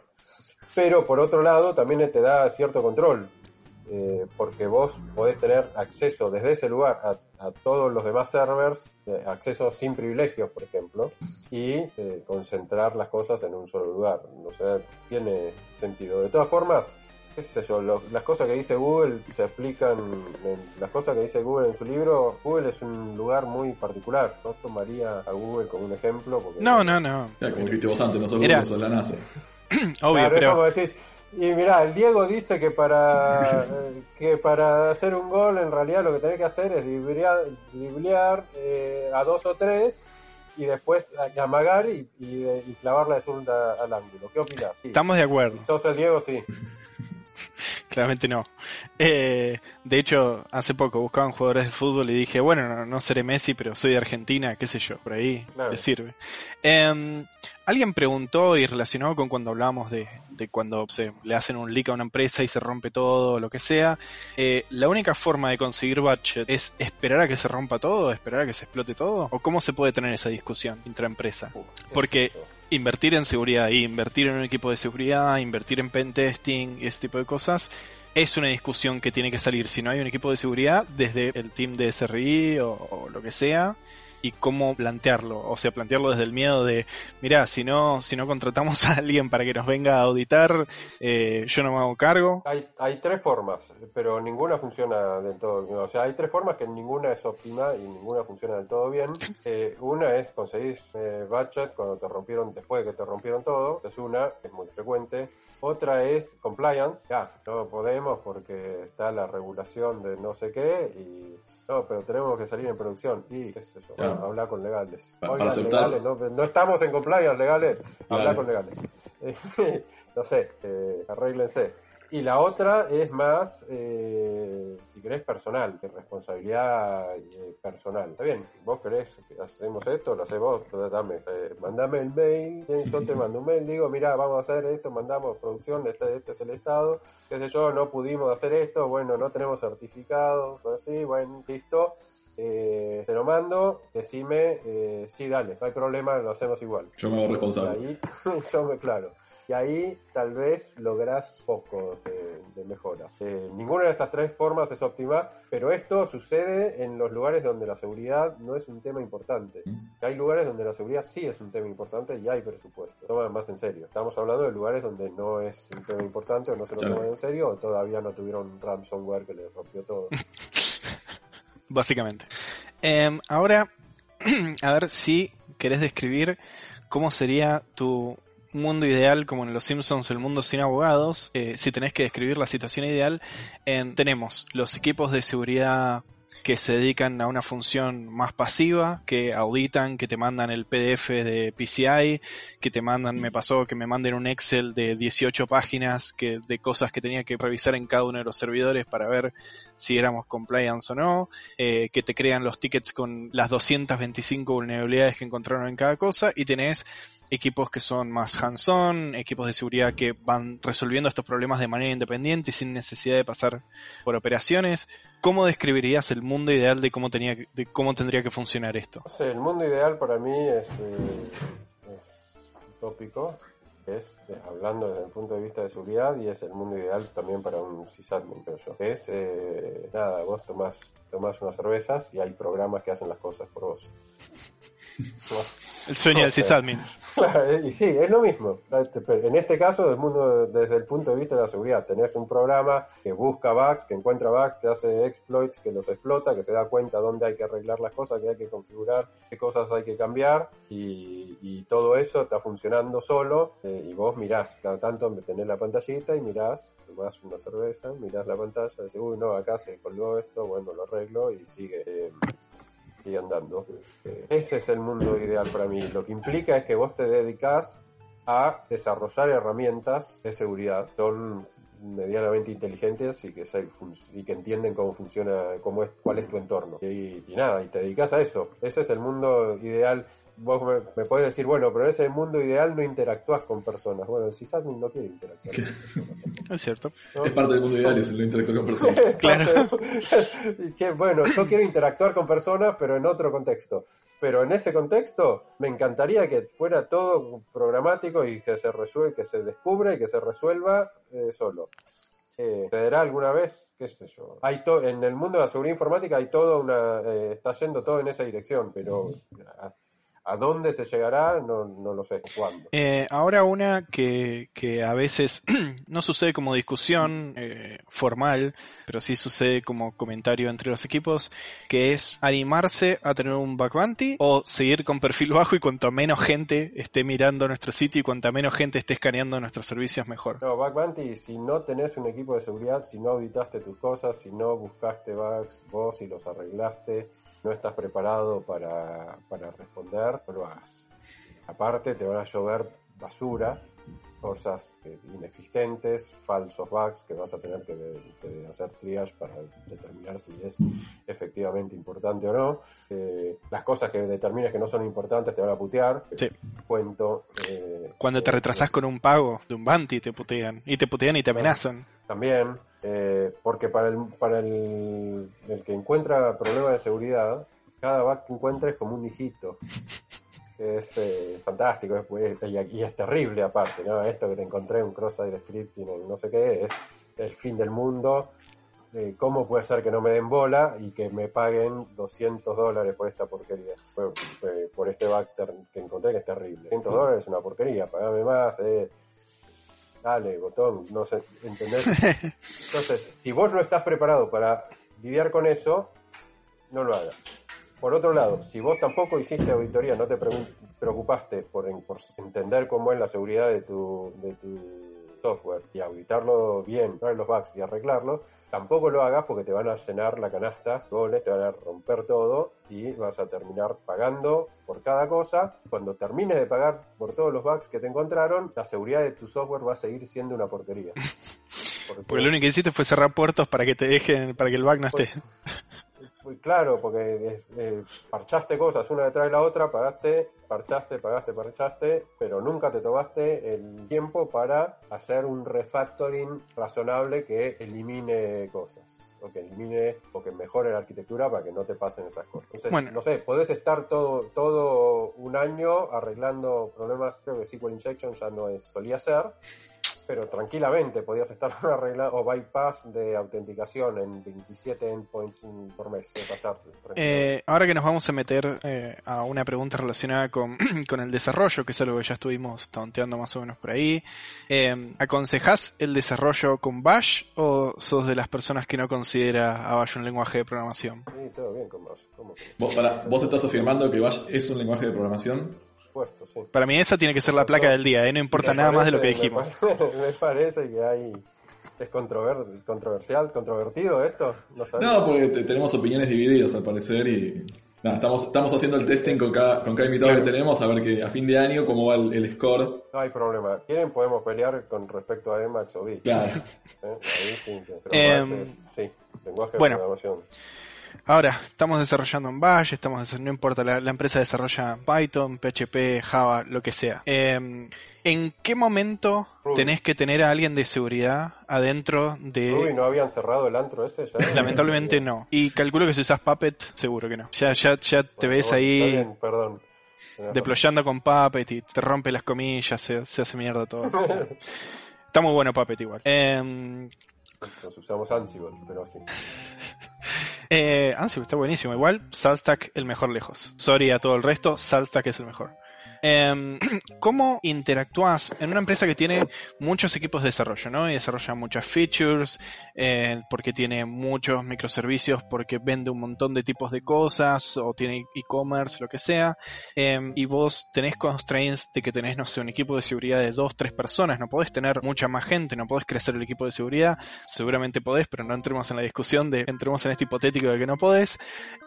Pero por otro lado también te da cierto control, eh, porque vos podés tener acceso desde ese lugar a, todos los demás servers, eh, acceso sin privilegios, por ejemplo, y eh, concentrar las cosas en un solo lugar. O sea, tiene sentido. De todas formas, qué sé yo, las cosas que dice Google se explican, las cosas que dice Google en su libro, Google es un lugar muy particular. No tomaría a Google como un ejemplo. Porque no, no, no. como dijiste vos antes, no Google, sos la NASA. Obvio, pero... Y mira, el Diego dice que para que para hacer un gol en realidad lo que tenés que hacer es driblear, eh, a dos o tres y después amagar y, y, clavar la segunda al ángulo. ¿Qué opinas? Estamos de acuerdo. sos el Diego, sí. Claramente no. Eh, de hecho, hace poco buscaban jugadores de fútbol y dije, bueno, no, seré Messi, pero soy de Argentina, qué sé yo, por ahí le sirve. Em, alguien preguntó y relacionado con cuando hablábamos de, cuando se le hacen un leak a una empresa y se rompe todo, lo que sea, eh, ¿la única forma de conseguir budget es esperar a que se rompa todo, esperar a que se explote todo? ¿O cómo se puede tener esa discusión intraempresa? Porque invertir en seguridad invertir en un equipo de seguridad, invertir en pentesting y ese tipo de cosas, es una discusión que tiene que salir. Si no hay un equipo de seguridad desde el team de SRI o lo que sea y cómo plantearlo. O sea, plantearlo desde el miedo de, mira, si no, si no contratamos a alguien para que nos venga a auditar, eh, yo no me hago cargo. Hay, hay tres formas, pero ninguna funciona del todo bien. O sea, hay tres formas que ninguna es óptima y ninguna funciona del todo bien. Eh, una es conseguir eh, budget cuando te rompieron, después de que te rompieron todo. Es una, es muy frecuente. Otra es compliance, ya, no podemos porque está la regulación de no sé qué y no, pero tenemos que salir en producción. Y, qué es eso, hablar con legales. legales, no, estamos en compliance legales, hablar con legales. no sé, eh, arréglense. Y la otra es más, eh, si querés, personal, de responsabilidad eh, personal. Está bien, vos querés que hacemos esto, lo hacemos vos, dame, eh, mandame el mail, yo te mando un mail, digo, mira, vamos a hacer esto, mandamos producción, este, este es el estado, qué sé yo, no pudimos hacer esto, bueno, no tenemos certificados, así, bueno, listo. Eh, te lo mando, decime, eh, sí, dale, no hay problema, lo hacemos igual. Yo me hago responsable. Ahí, yo me, claro y ahí tal vez lográs poco de, mejora. Eh, ninguna de estas tres formas es óptima, pero esto sucede en los lugares donde la seguridad no es un tema importante. Mm. Hay lugares donde la seguridad sí es un tema importante y hay presupuesto. Toman más en serio. Estamos hablando de lugares donde no es un tema importante o no se lo toman en serio o todavía no tuvieron ransomware que les rompió todo. Básicamente. Em, ahora, a ver si querés describir cómo sería tu mundo ideal, como en Los Simpsons, el mundo sin abogados, eh, si tenés que describir la situación ideal, en, tenemos los equipos de seguridad que se dedican a una función más pasiva, que auditan, que te mandan el PDF de PCI, que te mandan, me pasó que me manden un Excel de 18 páginas que, de cosas que tenía que revisar en cada uno de los servidores para ver si éramos compliance o no, eh, que te crean los tickets con las 225 vulnerabilidades que encontraron en cada cosa y tenés equipos que son más hands-on, equipos de seguridad que van resolviendo estos problemas de manera independiente y sin necesidad de pasar por operaciones. ¿Cómo describirías el mundo ideal de cómo, tenía, de cómo tendría que funcionar esto? el mundo ideal para mí es, eh, utópico, es, hablando desde el punto de vista de seguridad y es el mundo ideal también para un sysadmin, creo yo. Es, eh, nada, vos tomás, tomás unas cervezas y hay programas que hacen las cosas por vos. El sueño del sysadmin. Claro, y sí, es lo mismo. En este caso, mundo, desde el punto de vista de la seguridad, tenés un programa que busca bugs, que encuentra bugs, que hace exploits, que los explota, que se da cuenta dónde hay que arreglar las cosas, que hay que configurar, qué cosas hay que cambiar, y, todo eso está funcionando solo, eh, y vos mirás, cada tanto tenés la pantallita y mirás, tomás una cerveza, mirás la pantalla, y decís, uy, no, acá se colgó esto, bueno, lo arreglo, y sigue. Eh, sigue andando. Ese es el mundo ideal para mí. Lo que implica es que vos te dedicas a desarrollar herramientas de seguridad. Son medianamente inteligentes y que, y que entienden cómo funciona, cómo es, cuál es tu entorno. Y, nada, y te dedicas a eso. Ese es el mundo ideal. Vos me, puedes decir, bueno, pero en ese mundo ideal no interactúas con personas. Bueno, el sysadmin no quiere interactuar con personas. Es cierto. Es parte del mundo ideal, es el no interactuar con personas. claro. que, bueno, yo quiero interactuar con personas, pero en otro contexto. Pero en ese contexto me encantaría que fuera todo programático y que se resuelva, que se descubra y que se resuelva eh, solo. Eh, alguna vez? ¿Qué sé yo? Hay en el mundo de la seguridad informática hay todo una... Eh, está yendo todo en esa dirección, pero ¿A dónde se llegará? No, no lo sé. ¿Cuándo? Eh, ahora una que, que, a veces no sucede como discusión eh, formal, pero sí sucede como comentario entre los equipos, que es animarse a tener un back bounty o seguir con perfil bajo y cuanto menos gente esté mirando nuestro sitio y cuanto menos gente esté escaneando nuestros servicios mejor. No, back bounty, si no tenés un equipo de seguridad, si no auditaste tus cosas, si no buscaste bugs vos y los arreglaste, no estás preparado para, responder, no lo hagas. Aparte te van a llover basura, cosas inexistentes, falsos bugs que vas a tener que, hacer triage para determinar si es efectivamente importante o no. Eh, las cosas que determines que no son importantes te van a putear. Sí. Cuento. Eh, Cuando te retrasas con un pago de un bounty te putean. Y te putean y te amenazan. También. Eh, porque para, el, para el, el, que encuentra problemas de seguridad, cada bug que encuentra es como un hijito. Es eh, fantástico y, es terrible aparte, ¿no? Esto que te encontré, un cross-site scripting, no sé qué, es el fin del mundo. Eh, ¿Cómo puede ser que no me den bola y que me paguen 200 dólares por esta porquería? Por, este bug que encontré que es terrible. 200 dólares es una porquería, pagame más, eh dale, botón, no sé, ¿entendés? Entonces, si vos no estás preparado para lidiar con eso, no lo hagas. Por otro lado, si vos tampoco hiciste auditoría, no te preocupaste por, entender cómo es la seguridad de tu, de tu software y auditarlo bien, ver los bugs y arreglarlos, tampoco lo hagas porque te van a llenar la canasta, te van a romper todo y vas a terminar pagando por cada cosa. Cuando termines de pagar por todos los bugs que te encontraron, la seguridad de tu software va a seguir siendo una porquería. Porque, lo único que hiciste fue cerrar puertos para que te dejen, para que el bug no esté. Pues, claro, porque eh, parchaste cosas una detrás de la otra, pagaste, parchaste, pagaste, parchaste, pero nunca te tomaste el tiempo para hacer un refactoring razonable que elimine cosas o que elimine o que mejore la arquitectura para que no te pasen esas cosas. Entonces, no sé, podés estar todo, todo un año arreglando problemas, creo que SQL Injection ya no es, solía ser, pero tranquilamente podías estar arreglando o bypass de autenticación en 27 endpoints por mes eh, ahora que nos vamos a meter eh, a una pregunta relacionada con, con, el desarrollo, que es algo que ya estuvimos tonteando más o menos por ahí, eh, ¿aconsejás el desarrollo con Bash o sos de las personas que no considera a Bash un lenguaje de programación? Sí, todo bien con Bash. ¿Vos, ¿Vos estás afirmando que Bash es un lenguaje de programación? Para mí esa tiene que ser la placa del día, ¿eh? no importa nada más de lo que dijimos. Me parece, que hay ¿Es controver- controversial, controvertido esto? No. No, porque te- tenemos opiniones divididas al parecer y nada, estamos, estamos haciendo el testing con cada, con cada invitado que tenemos a ver que a fin de año cómo va el, el score. No hay problema. ¿Quieren? Podemos pelear con respecto a Emacs o Bit. Claro. ¿eh? Ahí sí, pero Em, más es- sí, lenguaje de bueno. programación. Ahora, estamos desarrollando en Bash, estamos no importa, la, la empresa desarrolla Python, PHP, Java, lo que sea. Eh, ¿En qué momento Ruby. tenés que tener a alguien de seguridad adentro de... Ruby, ¿no habían cerrado el antro ese ya? Lamentablemente no. Y calculo que si usas Puppet, seguro que no. Ya, ya, ya te Bueno, ves bueno, ahí bien, perdón. Deployando con Puppet y te rompe las comillas, se, se hace mierda todo. Está muy bueno Puppet igual. Eh. Nos usamos Ansible, pero sí. Eh, Ansible está buenísimo. Igual, Saltstack el mejor lejos. Sorry a todo el resto, Saltstack es el mejor. Em, ¿Cómo interactúas en una empresa que tiene muchos equipos de desarrollo, ¿no? Y desarrolla muchas features, eh, porque tiene muchos microservicios, porque vende un montón de tipos de cosas, o tiene e-commerce, lo que sea. Em, y vos tenés constraints de que tenés, no sé, un equipo de seguridad de dos, tres personas. No podés tener mucha más gente, no podés crecer el equipo de seguridad. Seguramente podés, pero no entremos en la discusión de, entremos en este hipotético de que no podés.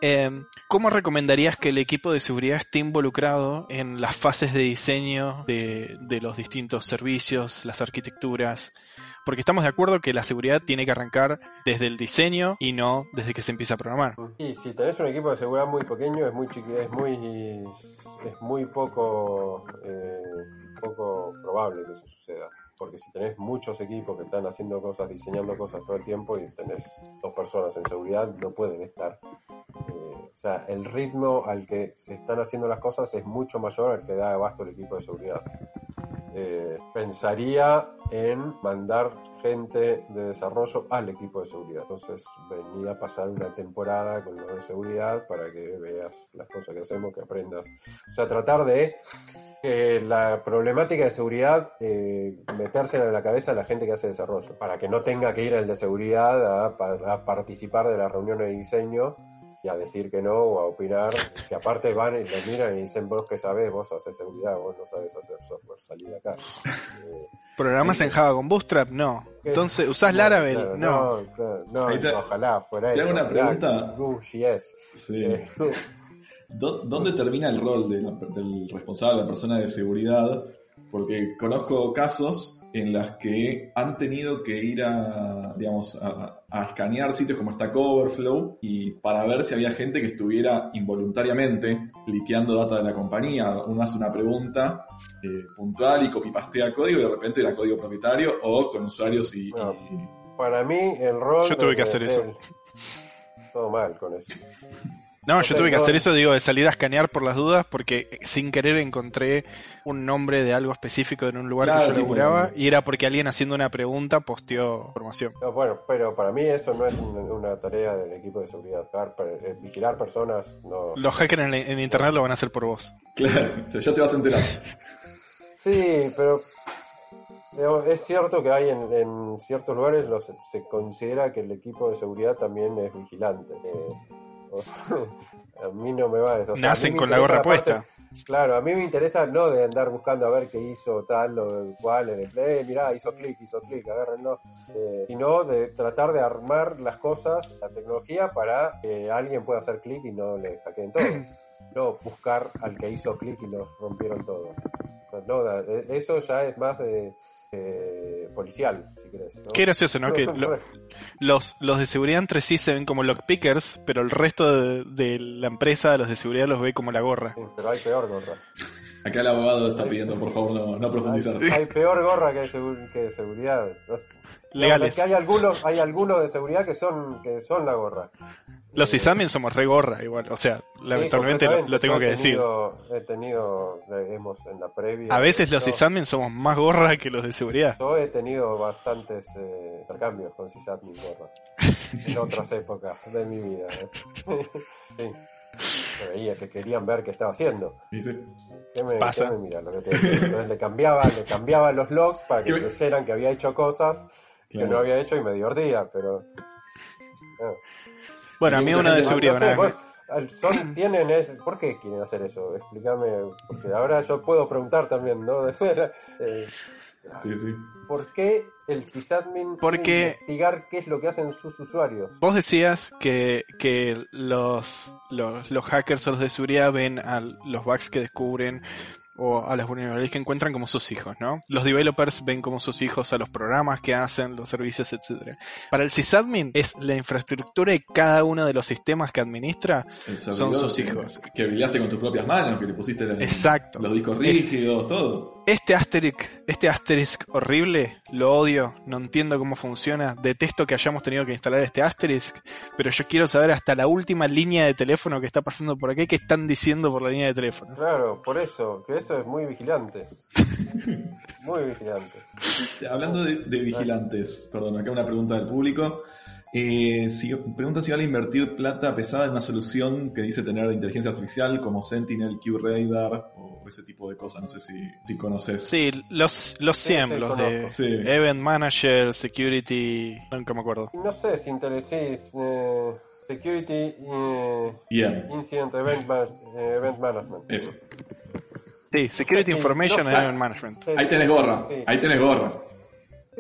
Em, ¿Cómo recomendarías que el equipo de seguridad esté involucrado en las fases de diseño de, de los distintos servicios, las arquitecturas? Porque estamos de acuerdo que la seguridad tiene que arrancar desde el diseño y no desde que se empieza a programar. Y si tenés un equipo de seguridad muy pequeño, es muy chiqui- es muy es muy poco eh, poco probable que eso suceda. Porque si tenés muchos equipos que están haciendo cosas, diseñando cosas todo el tiempo y tenés dos personas en seguridad, no pueden estar. eh, o sea, el ritmo al que se están haciendo las cosas es mucho mayor al que da abasto el equipo de seguridad. Eh, pensaría en mandar gente de desarrollo al equipo de seguridad. Entonces, venía a pasar una temporada con los de seguridad para que veas las cosas que hacemos, que aprendas. O sea, tratar de que la problemática de seguridad eh, metérsela en la cabeza a la gente que hace desarrollo, para que no tenga que ir el de seguridad a, a participar de las reuniones de diseño y a decir que no o a opinar, que aparte van y lo miran y dicen vos que sabés, vos haces seguridad, vos no sabés hacer software, salí de acá. Eh, ¿Programas en Java con Bootstrap? No. ¿qué? Entonces, ¿usás Laravel? claro, no. no, claro, no, te- ojalá fuera te hago eso, una pregunta. Vue.js. Sí. Eh, ¿Dó- ¿Dónde termina el rol de la- del responsable, la persona de seguridad? Porque conozco casos en las que han tenido que ir a, digamos, a, a escanear sitios como Stack Overflow y para ver si había gente que estuviera involuntariamente liqueando data de la compañía. Uno hace una pregunta eh, puntual y copy-pastea código y de repente era código propietario o con usuarios y... No. y- para mí, el rol. Yo tuve que hacer eso. Todo mal con eso. No, yo tuve que hacer eso, digo, de salir a escanear por las dudas, porque sin querer encontré un nombre de algo específico en un lugar Claro, que yo tipo- laburaba, y era porque alguien haciendo una pregunta posteó información. No, bueno, pero para mí eso no es un- una tarea del equipo de seguridad. Eh, Vigilar personas, no. Los hackers en, en internet lo van a hacer por vos. Claro, ya te vas a enterar. Sí, pero es cierto que hay en, en ciertos lugares los, se considera que el equipo de seguridad también es vigilante. eh, a mí no me va eso. O sea, Nacen con la gorra parte- puesta. Claro, a mí me interesa no de andar buscando a ver qué hizo tal o cual, en el, eh, mirá, hizo clic, hizo clic, agárrenlo, eh, sino de tratar de armar las cosas, la tecnología, para que alguien pueda hacer clic y no le hackeen todo. No buscar al que hizo clic y lo rompieron todo. No, eso ya es más de eh, policial, si querés. ¿no? Qué gracioso, ¿no? Que lo- los, los de seguridad entre sí se ven como lockpickers, pero el resto de, de la empresa, los de seguridad, los ve como la gorra. Sí, pero hay peor gorra. Acá el abogado está pidiendo, por favor, no, no profundizar. Hay, hay peor gorra que, que seguridad. Los- Legales. que hay algunos, hay algunos de seguridad que son, que son la gorra. Los Eh, sysadmins somos re gorra igual, o sea, sí, lamentablemente lo, lo tengo que he decir. tenido- He tenido, hemos en la previa. A veces los sysadmins somos más gorra que los de seguridad. Yo he tenido bastantes eh, intercambios con sysadmin gorra. en otras épocas de mi vida. ¿eh? sí. Se veía que querían ver qué estaba haciendo. ¿Qué me, Pasa. qué me mira lo que te decía? Entonces le cambiaba, le cambiaba los logs para que ¿Qué me- creyeran que había hecho cosas que no había hecho y me divertía, pero. no. Bueno, a mí una de seguridad No son, tienen es, ¿Por qué quieren hacer eso? Explícame, porque ahora yo puedo preguntar también, ¿no? Eh, Sí, sí. ¿Por qué el sysadmin Porque- quiere investigar qué es lo que hacen sus usuarios? Vos decías que, que los, los, los hackers o los de seguridad ven a los bugs que descubren o a las vulnerabilidades que encuentran como sus hijos, ¿no? Los developers ven como sus hijos a los programas que hacen, los servicios, etcétera. Para el sysadmin es la infraestructura de cada uno de los sistemas que administra. El Son sus que- hijos. Que habilitaste con tus propias manos, que le pusiste la- Exacto. los discos Es- rígidos, todo. Este asterisk, este asterisk horrible, lo odio, no entiendo cómo funciona, detesto que hayamos tenido que instalar este asterisk, pero yo quiero saber hasta la última línea de teléfono que está pasando por aquí, qué están diciendo por la línea de teléfono. Claro, por eso, que eso es muy vigilante. Muy vigilante. Hablando de, de vigilantes, perdón, acá una pregunta del público. Eh, si, pregunta si vale invertir plata pesada en una solución que dice tener inteligencia artificial como Sentinel, QRadar o ese tipo de cosas. No sé si, si conoces. Sí, los, los SIEM, sí, los de. Sí. Event Manager, Security, nunca me acuerdo. No sé si interesís eh, Security eh, Incident Event, Ma- eh, Event Management. eso. Sí, Security Information and Event Management. Ahí tenés gorra, sí. ahí tenés gorra.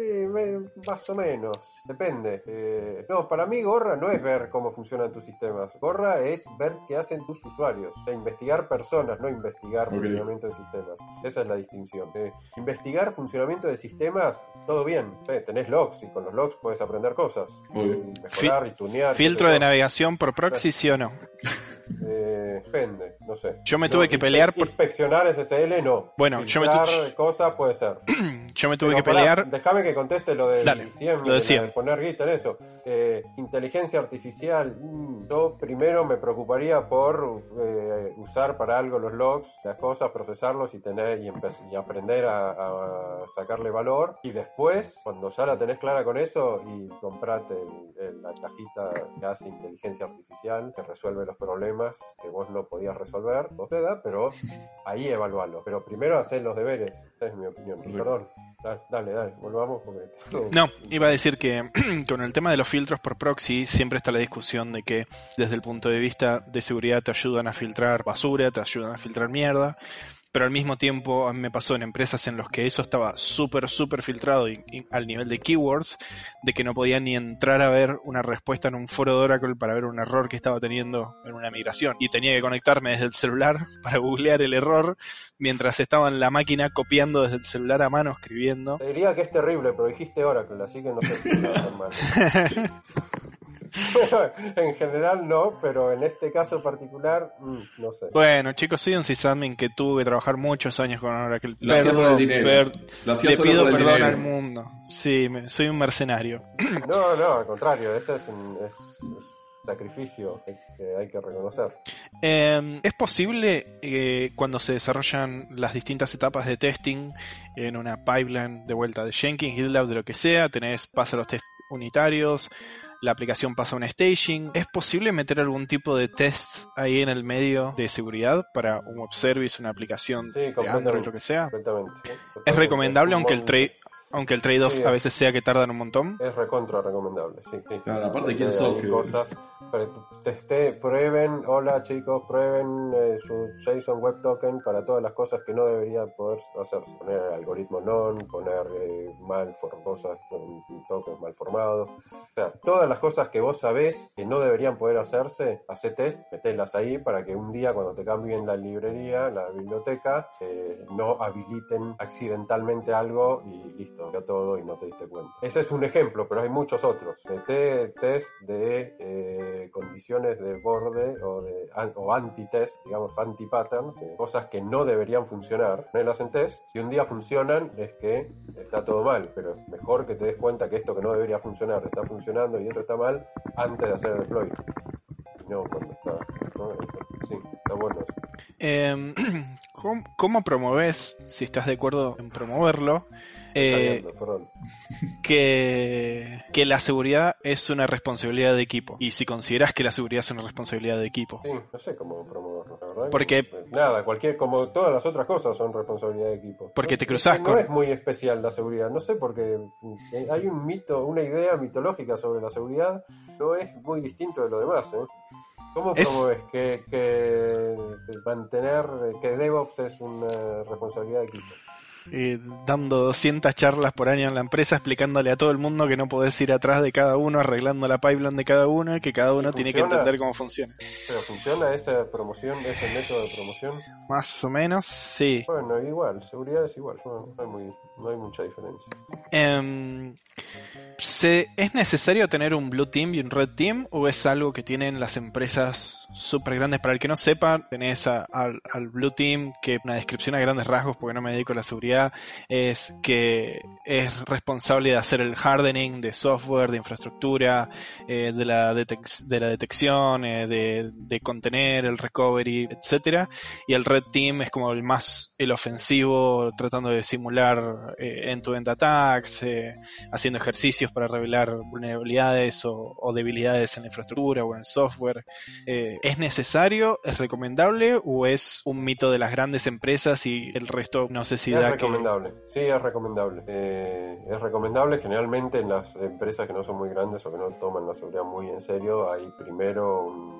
Sí, me- más o menos, depende. Eh, no, para mí gorra no es ver cómo funcionan tus sistemas. Gorra es ver qué hacen tus usuarios. O sea, investigar personas, no investigar funcionamiento de sistemas. Esa es la distinción. Eh, investigar funcionamiento de sistemas, todo bien. Eh, tenés logs y con los logs puedes aprender cosas. Y mejorar y tunear. Filtro de navegación por proxy, sí o no. Eh, depende, no sé. Yo me No, tuve que inspe- pelear por- Inspeccionar SSL no. Bueno, yo me Filtrar tu- cosas puede ser. Yo me tuve Pero que pelear. Déjame que conteste lo de Dale, lo de poner Git en eso. Eh, inteligencia artificial. mm, yo primero me preocuparía por eh, usar para algo los logs, las cosas, procesarlos y tener y, y aprender a, a sacarle valor. Y después, cuando ya la tenés clara con eso, y comprate el- el- la cajita que hace inteligencia artificial, que resuelve los problemas que vos no podías resolver, vos te da, pero ahí evaluarlo. Pero primero hacer los deberes, es mi opinión. Perdón. Dale, dale, volvamos porque... No, iba a decir que con el tema de los filtros por proxy siempre está la discusión de que desde el punto de vista de seguridad te ayudan a filtrar basura, te ayudan a filtrar mierda, pero al mismo tiempo a mí me pasó en empresas en los que eso estaba súper, súper filtrado y, y al nivel de keywords, de que no podía ni entrar a ver una respuesta en un foro de Oracle para ver un error que estaba teniendo en una migración. Y tenía que conectarme desde el celular para googlear el error mientras estaba en la máquina copiando desde el celular a mano, escribiendo. Te diría que es terrible, pero dijiste Oracle, así que no sé si está en general no, pero en este caso particular, mm, no sé. Bueno, chicos, soy un sysadmin que tuvo que trabajar muchos años con Oracle. Lo hacía por el dinero. per- Lo hacía le pido por el perdón dinero. al mundo. Sí, me- soy un mercenario. No, no, al contrario, este es un es- es sacrificio que, hay que reconocer. Eh, ¿Es posible eh, cuando se desarrollan las distintas etapas de testing en una pipeline de vuelta de Jenkins, GitLab, de lo que sea, tenés, pasa los test unitarios, la aplicación pasa a un staging, ¿es posible meter algún tipo de tests ahí en el medio de seguridad para un web service, una aplicación Sí, de. Android, lo que sea? ¿Es recomendable un aunque el, aunque el trade-off Sí. a veces sea que tardan un montón? Es recontra recomendable, sí. sí. Claro, aparte, ¿quién sos que- cosas, pero testé, prueben, hola chicos, prueben eh, su JSON Web Token para todas las cosas que no deberían poder hacerse. Poner algoritmo non, poner eh, mal for- cosas con tokens mal formados. O sea, todas las cosas que vos sabés que no deberían poder hacerse, hace test, metelas ahí para que un día cuando te cambien la librería, la biblioteca, eh, no habiliten accidentalmente algo y listo, ya todo y no te diste cuenta. Ese es un ejemplo, pero hay muchos otros. Mete test de eh, condiciones de borde o, de, o anti-test, digamos anti-patterns, eh, cosas que no deberían funcionar. Ponelas en test. Si un día funcionan, es que está todo mal, pero es mejor que te des cuenta que esto que no debería funcionar está funcionando y eso está mal antes de hacer el deploy. No, cuando está. ¿no? Sí, está bueno eso. Eh, ¿cómo, cómo promoves, si estás de acuerdo en promoverlo, eh, que, que la seguridad es una responsabilidad de equipo? Y si consideras que la seguridad es una responsabilidad de equipo. Sí, no sé cómo promoverlo, la verdad. Porque- que- Nada, cualquier, como todas las otras cosas son responsabilidad de equipo. Porque No- te cruzás no con- es muy especial la seguridad, no sé, porque eh, hay un mito, una idea mitológica sobre la seguridad, no es muy distinto de lo demás, ¿eh? ¿Cómo Es- promueves que, que mantener, que DevOps es una responsabilidad de equipo? Eh, dando 200 charlas por año en la empresa explicándole a todo el mundo que no podés ir atrás de cada uno, arreglando la pipeline de cada uno y que cada uno tiene que entender cómo funciona. ¿Pero funciona esa promoción, ese método de promoción? Más o menos, sí. Bueno, igual, seguridad es igual, no, no hay, muy- no hay mucha diferencia. Em, ¿se- ¿Es necesario tener un Blue Team y un Red Team o es algo que tienen las empresas súper grandes? Para el que no sepa, tenés a- al, Blue Team, que una descripción a grandes rasgos, porque no me dedico a la seguridad, es que es responsable de hacer el hardening de software, de infraestructura, eh, de, la de la detección, eh, de, de contener, el recovery, etcétera y el Red Team es como el más el ofensivo, tratando de simular eh, end-to-end attacks, eh, haciendo ejercicios para revelar vulnerabilidades o, o debilidades en la infraestructura o en el software. Eh, ¿Es necesario? ¿Es recomendable? ¿O es un mito de las grandes empresas y el resto no sé si es da que... recomendable, sí, es recomendable. Eh, es recomendable generalmente en las empresas que no son muy grandes o que no toman la seguridad muy en serio, hay primero un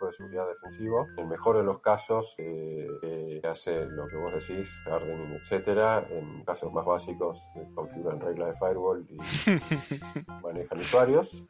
equipo de seguridad defensivo. En el mejor de los casos, eh, eh, hace lo que vos decís, hardening, etcétera. En casos más básicos, eh, configuran reglas de firewall y manejan usuarios.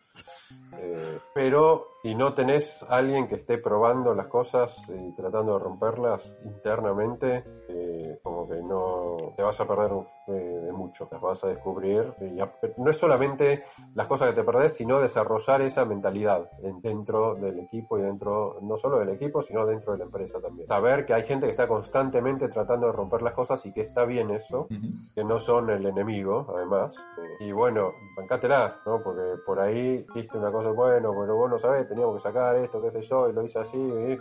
Eh, pero si no tenés alguien que esté probando las cosas y tratando de romperlas internamente, eh, como que no te vas a perder eh, de mucho, las vas a descubrir. Y a- no es solamente las cosas que te perdés, sino desarrollar esa mentalidad en- dentro del equipo y dentro, no solo del equipo, sino dentro de la empresa también. Saber que hay gente que está constantemente tratando de romper las cosas y que está bien eso, Ujú. que no son el enemigo, además. Eh, Y bueno, bancátela, ¿no? Porque por ahí viste una cosa, bueno, pero vos no sabés, teníamos que sacar esto, qué sé yo, y lo hice así, y,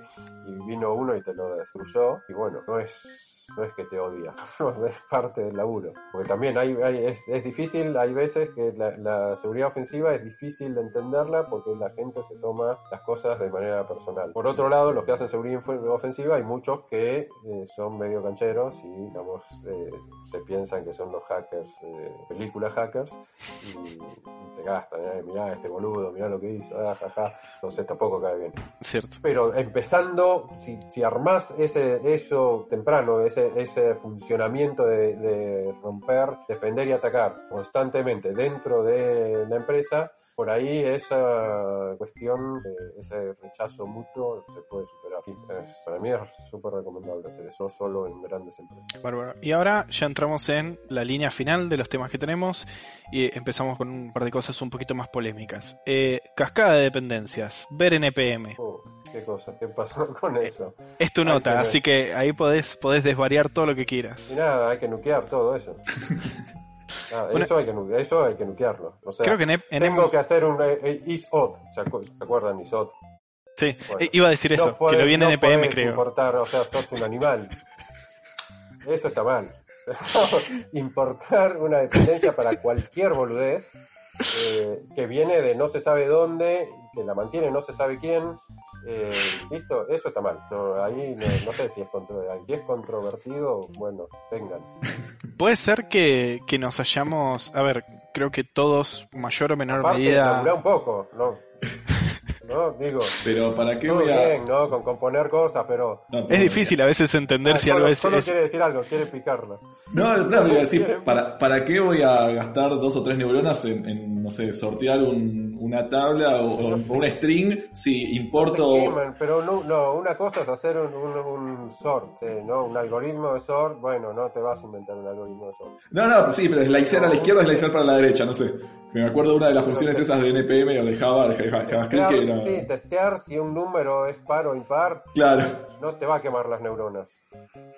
y vino uno y te lo destruyó, y bueno, no es... No es que te odia, es parte del laburo. Porque también hay, hay- es, es difícil, hay veces que la, la seguridad ofensiva es difícil de entenderla porque la gente se toma las cosas de manera personal. Por otro lado, los que hacen seguridad ofensiva, hay muchos que eh, son medio cancheros y, digamos, eh, se piensan que son los hackers, eh, película hackers, y, y te gastan, eh, mirá este boludo, mirá lo que hizo, ah, ja, ja. entonces tampoco cae bien. Cierto. Pero empezando, si, si armás ese, eso temprano, ese, ese funcionamiento de, romper, defender y atacar constantemente dentro de la empresa, por ahí esa cuestión, de ese rechazo mutuo se puede superar. Y, eh, para mí es súper recomendable hacer eso, solo en grandes empresas. Bárbaro. Y ahora ya entramos en la línea final de los temas que tenemos y empezamos con un par de cosas un poquito más polémicas. Eh, cascada de dependencias, ver NPM. Oh, ¿Qué cosa? ¿Qué pasó con eso? Es tu nota, que así que ahí podés, podés desvariar todo lo que Y quieras. nada, hay que nuquear todo eso. Bueno. eso, hay que, eso hay que nuquearlo. O sea, Creo que en, en- tengo que hacer un eh, eh, ISOT. ¿Se, acu- ¿Se acuerdan ISOT? Sí, Bueno. iba a decir eso, No podés- que lo viene no NPM podés creo. importar, o sea, sos un animal. Eso está mal. importar una dependencia para cualquier boludez eh, que viene de no se sabe dónde, que la mantiene no se sabe quién. Eh, Listo, eso está mal. No, ahí no, no sé si es, contro- si es controvertido. Bueno, vengan. Puede ser que, que nos hayamos, a ver, creo que todos, mayor o menor Aparte, medida... un poco, ¿no? ¿No? Digo, Pero ¿para qué voy a...? bien, ¿no? Con componer cosas, pero... No, Es difícil a veces entender Ah, si algo es... Solo es- quiere decir algo, quiere picarlo. No, no, pero iba a decir, ¿para, ¿para qué voy a gastar dos o tres neuronas en, en, no sé, sortear un- una tabla o, o un string si importo... Queman, pero no, no, una cosa es hacer un, un, un sort, sí, ¿no? Un algoritmo de sort, bueno, no te vas a inventar un algoritmo de sort. No, no, sí, pero slicear a la izquierda, slicear para la derecha, no sé. Me acuerdo de una de las funciones esas de NPM o de Java, de Java- JavaScript que era... sí, testear si un número es par o impar, Claro, no te va a quemar las neuronas.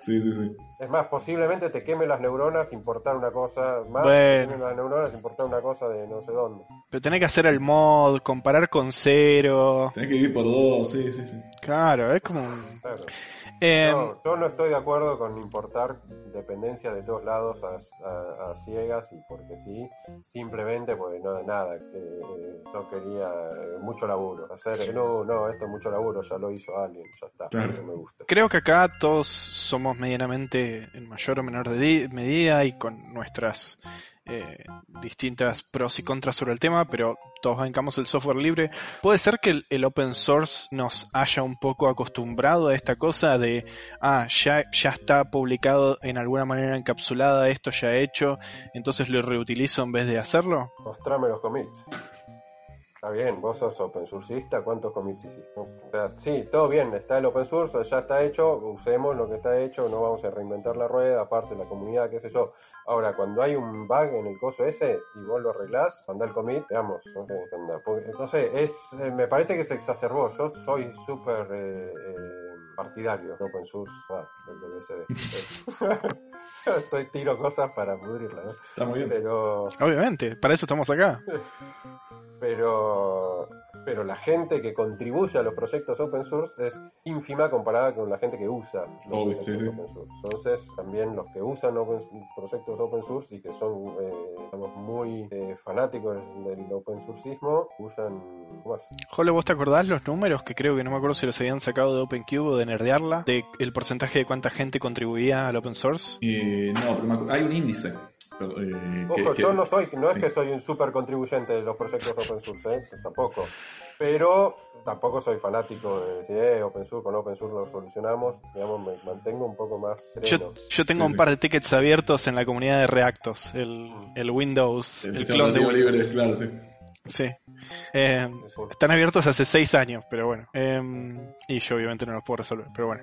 sí, sí, sí. Es más, posiblemente te queme las neuronas importar una cosa más, Bueno. te queme las neuronas importar una cosa de no sé dónde. Pero tenés que hacer el mod, comparar con cero. Tenés que ir por dos, sí, sí, sí. Claro, es como... Claro. Eh, No, yo no estoy de acuerdo con importar dependencia de todos lados a, a- a ciegas y porque sí, simplemente porque no nada, que eh, yo quería eh, mucho laburo, hacer, no, no, esto es mucho laburo, ya lo hizo alguien, ya está, Claro. me gusta. Creo que acá todos somos medianamente, en mayor o menor de- medida y con nuestras eh, distintas pros y contras sobre el tema, pero todos bancamos el software libre. Puede ser que el, open source nos haya un poco acostumbrado a esta cosa de, ah, ya, ya está publicado en alguna manera encapsulada, esto ya hecho, entonces lo reutilizo en vez de hacerlo. Los. Está bien, vos sos open sourceista, ¿cuántos commits hiciste? O sea, sí, todo bien, está el open source, ya está hecho, usemos lo que está hecho, no vamos a reinventar la rueda, aparte la comunidad, qué sé yo. Ahora, cuando hay un bug en el coso ese y vos lo arreglás, mandá el commit, veamos, no sé, es, eh, me parece que se exacerbó, yo soy súper eh, eh, partidario de open source, ah, del DSD. Estoy tiro cosas para pudrirla, ¿no? Está muy bien. Pero Obviamente, para eso estamos acá. pero pero la gente que contribuye a los proyectos open source es ínfima comparada con la gente que usa los proyectos sí, sí. open source. Entonces, también los que usan open- proyectos open source y que son eh, digamos, muy eh, fanáticos del open sourceismo usan más. Jole, ¿vos te acordás los números? Que creo que no me acuerdo si los habían sacado de OpenCube o de Nerdearla, de el porcentaje de cuánta gente contribuía al open source. Eh, no, pero hay un índice. Pero, eh, que- Ojo, que- yo no soy, no es que soy un super contribuyente de los proyectos open source, ¿eh? tampoco. Pero tampoco soy fanático de decir, eh, open source, con open source lo solucionamos. Digamos, me mantengo un poco más sereno. Yo, yo tengo Sí, un sí. par de tickets abiertos en la comunidad de Reactos, el, el Windows, el el, clon de Windows. libre, claro, sí. Sí. Eh, están abiertos hace seis años, pero bueno. Eh, y yo obviamente no los puedo resolver, pero bueno.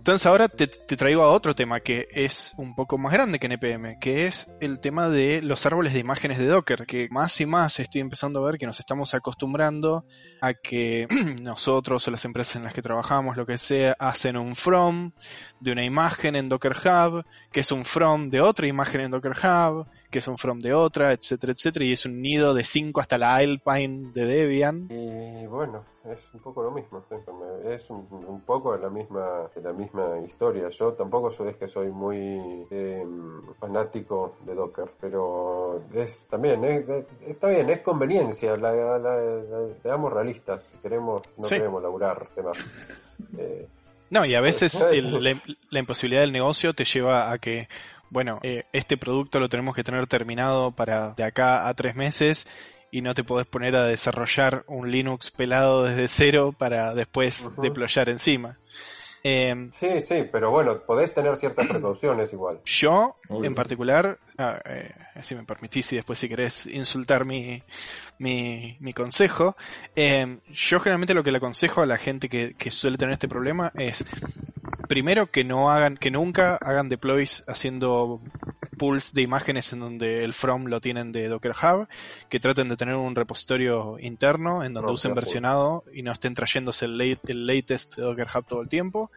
Entonces ahora te, traigo a otro tema que es un poco más grande que NPM, que es el tema de los árboles de imágenes de Docker, que más y más estoy empezando a ver que nos estamos acostumbrando a que nosotros o las empresas en las que trabajamos, lo que sea, hacen un from de una imagen en Docker Hub, que es un from de otra imagen en Docker Hub, que es un from de otra, etcétera, etcétera, y es un nido de 5 hasta la Alpine de Debian. Y bueno, es un poco lo mismo, es un, un poco de la misma de la misma historia. Yo tampoco soy es que soy muy eh, fanático de Docker, pero es también es- es- está bien, es conveniencia. La, la- la- seamos realistas, si queremos no Sí. queremos laburar demás. Eh, No, y a veces Sí. el- la, la imposibilidad del negocio te lleva a que, bueno, eh, este producto lo tenemos que tener terminado para de acá a tres meses y no te podés poner a desarrollar un Linux pelado desde cero para después Ujú. deployar encima. Eh, sí, sí, pero bueno, podés tener ciertas precauciones igual. Yo, Obvio. en particular, ah, eh, si me permitís y después si querés insultar mi, mi, mi consejo, eh, yo generalmente lo que le aconsejo a la gente que, que suele tener este problema es, primero que no hagan, que nunca hagan deploys haciendo pools de imágenes en donde el from lo tienen de Docker Hub, que traten de tener un repositorio interno en donde No, usen versionado y no estén trayéndose el, late- el latest de Docker Hub todo el tiempo.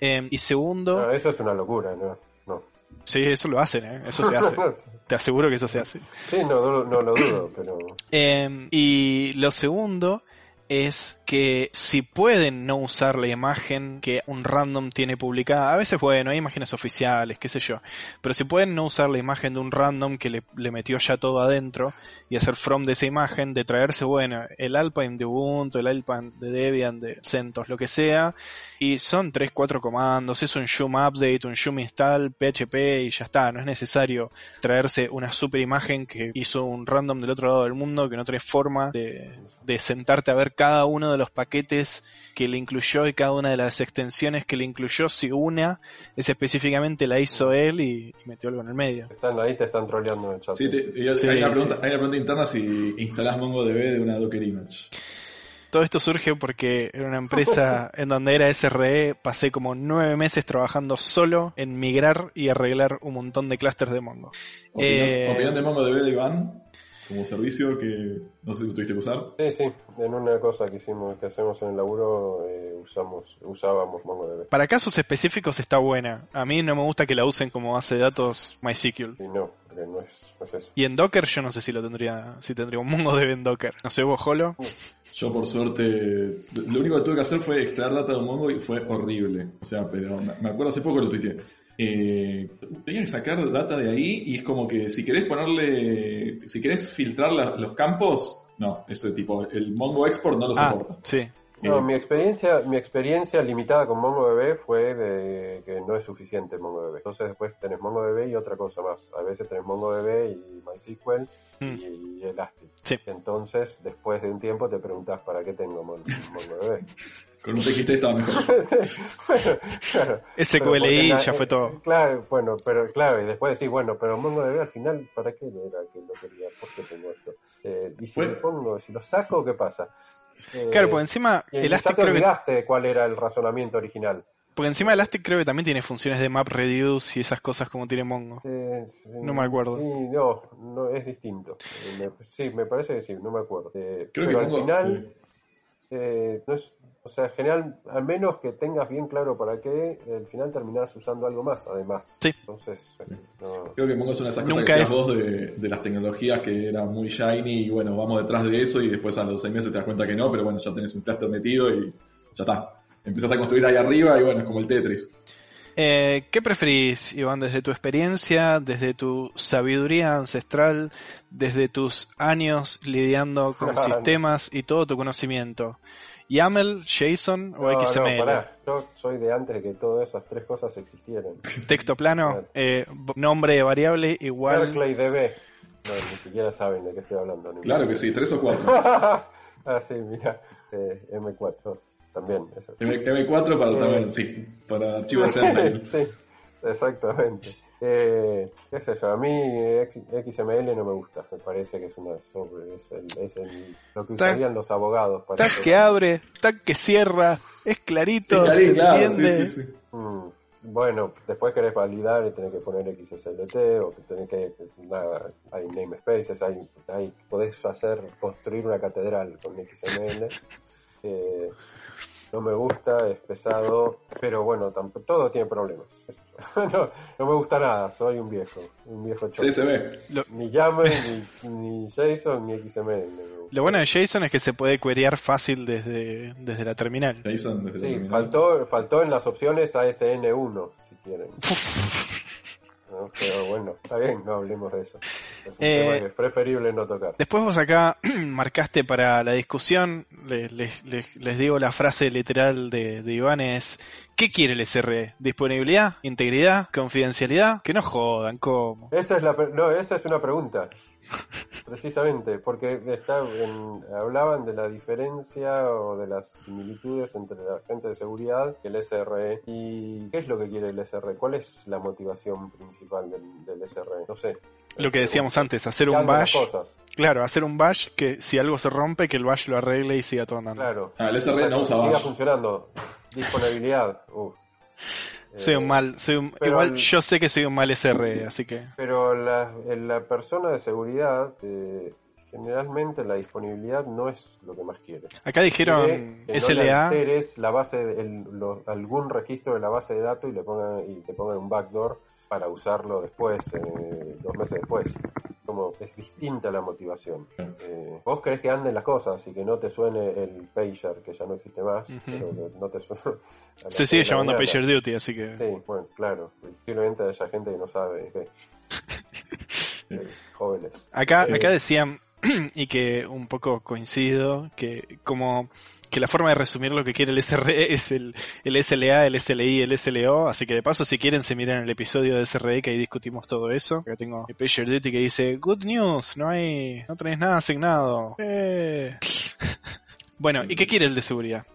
Eh, y segundo, No, eso es una locura, ¿no? No. Sí, eso lo hacen, ¿eh? eso se hace. Te aseguro que eso se hace. sí, no, no, no lo dudo, pero Eh, y lo segundo es que si pueden no usar la imagen que un random tiene publicada, a veces bueno, hay imágenes oficiales, qué sé yo, pero si pueden no usar la imagen de un random que le, metió ya todo adentro y hacer from de esa imagen, de traerse, bueno, el Alpine de Ubuntu, el Alpine de Debian, de CentOS, lo que sea, y son 3, 4 comandos, es un shum update, un shum install, PHP y ya está, no es necesario traerse una super imagen que hizo un random del otro lado del mundo que no tiene forma de, de sentarte a ver cada uno de los paquetes que le incluyó y cada una de las extensiones que le incluyó si una es específicamente la hizo él y, y metió algo en el medio. están ahí te están troleando en el chat. Sí, te- y hay, Sí, hay una sí. pregunta, hay una pregunta interna si instalás MongoDB de una Docker Image. Todo esto surge porque en una empresa en donde era SRE pasé como nueve meses trabajando solo en migrar y arreglar un montón de clústeres de Mongo. Opinión, Eh, opinión de MongoDB de Iván como servicio que no sé si lo tuviste que usar. Sí, sí, en una cosa que hicimos, que hacemos en el laburo, eh, usamos, usábamos MongoDB. Para casos específicos está buena. A mí no me gusta que la usen como base de datos MySQL. Y no, porque no es, no es eso. Y en Docker yo no sé si lo tendría, si tendría un MongoDB en Docker. No sé vos, Jolo. Yo por suerte, lo único que tuve que hacer fue extraer data de un Mongo y fue horrible. O sea, pero me me acuerdo hace poco lo tuiteé. Eh, tenía que sacar data de ahí y es como que si querés ponerle, si querés filtrar la- los campos, no, ese tipo, el Mongo Export no lo Ah, soporta. sí. No, Eh, mi experiencia, mi experiencia limitada con MongoDB fue de que no es suficiente MongoDB. Entonces después tenés MongoDB y otra cosa más. A veces tenés MongoDB y MySQL y, Elastic. Sí. Entonces, después de un tiempo te preguntás para qué tengo Mon- MongoDB. Con un TXT estaba mejor. bueno, claro. SQLI ya fue eh, todo. Claro, bueno, pero claro, y después decís, bueno, pero MongoDB al final, ¿para qué era que lo quería? ¿Por qué tengo esto? Eh, y si Bueno. lo pongo, si lo saco, ¿qué pasa? Eh, Claro, porque encima y ya Elastic te creo que, olvidaste cuál era el razonamiento original. Porque encima Elastic creo que también tiene funciones de map reduce y esas cosas como tiene Mongo. Eh, No me acuerdo. Sí, no, no es distinto. Eh, me- sí, me parece que sí, no me acuerdo. Eh, Creo pero que al Mongo- final, sí. eh, no es, o sea, general, al menos que tengas bien claro para qué, al final terminás usando algo más, además. Sí. Entonces, no- Creo que Mongo es una de esas cosas Nunca que es- decías vos de, de las tecnologías que era muy shiny y bueno, vamos detrás de eso y después a los seis meses te das cuenta que no, pero bueno, ya tenés un cluster metido y ya está. Empezaste a construir ahí arriba y bueno, es como el Tetris. Eh, ¿Qué preferís, Iván, desde tu experiencia, desde tu sabiduría ancestral, desde tus años lidiando con sistemas y todo tu conocimiento? ¿YAML, JSON o No, no, XML? pará. Yo soy de antes de que todas esas tres cosas existieran. ¿Texto plano? Eh, nombre de variable igual. Berkeley DB. No, ni siquiera saben de qué estoy hablando. Claro que sí, tres o cuatro. ah, sí, mira. Eh, M4 también. Eso. M- M4 para Eh. también, sí, para archivos Sentinel. sí, exactamente. Eh, qué sé yo, a mí X- XML no me gusta, me parece que es una sobre, es, el- es el- lo que usarían los abogados para Tac que abre, tac que cierra, es clarito, Sí, se claro, sí, entiende. sí, sí. Mm, Bueno, después querés validar y tenés que poner XSLT o que tenés que nada, hay namespaces, hay, hay podés hacer construir una catedral con XML. Eh, no me gusta, es pesado, pero bueno, todo tiene problemas. no, no me gusta nada, soy un viejo, un viejo choco. CSV. Ni YAML, ni, ni JSON, ni XML. Lo bueno de JSON es que se puede querear fácil desde, desde la terminal. Jason desde la Sí, terminal. faltó, faltó en las opciones ASN1, si quieren. No, pero bueno, está bien, no hablemos de eso. Es un Eh, tema que es preferible no tocar. Después vos acá marcaste para la discusión, le- les, les- les digo la frase literal de, de Iván es, ¿qué quiere el SRE? ¿Disponibilidad? ¿Integridad? ¿Confidencialidad? Que no jodan, ¿cómo? Esa es, la, no, esa es una pregunta, precisamente, porque está en- hablaban de la diferencia o de las similitudes entre la gente de seguridad y el SRE. ¿Y qué es lo que quiere el SRE? ¿Cuál es la motivación principal del, del SRE? No sé. Lo que decíamos antes, hacer un bash, cosas, claro, hacer un bash que si algo se rompe, que el bash lo arregle y siga todo andando. claro. Ah, el SRE no usa Siga bash. funcionando. Disponibilidad. uf. Soy Eh, un mal, soy un- igual el- yo sé que soy un mal SRE, así que... Pero la, la persona de seguridad, eh, generalmente la disponibilidad no es lo que más quiere. Acá Quiere dijeron no le SLA, alteres la base, de- el- lo- algún registro de la base de datos y le pongan y te pongan un backdoor para usarlo después, eh, dos meses después. Como es distinta la motivación. Eh, vos querés que anden las cosas y que no te suene el pager, que ya no existe más, pero que no te suene. se sigue llamando mañana. Pager Duty, así que... Sí, bueno, claro. Posiblemente haya gente que no sabe. eh, jóvenes. Acá, Sí. acá decían, y que un poco coincido, que como que la forma de resumir lo que quiere el SRE es el, el SLA, el SLI, el SLO, así que de paso si quieren se miran el episodio de SRE que ahí discutimos todo eso. Acá tengo el Pager Duty que dice, good news, no hay, no tenéis nada asignado. Eh. bueno, ¿y qué quiere el de seguridad?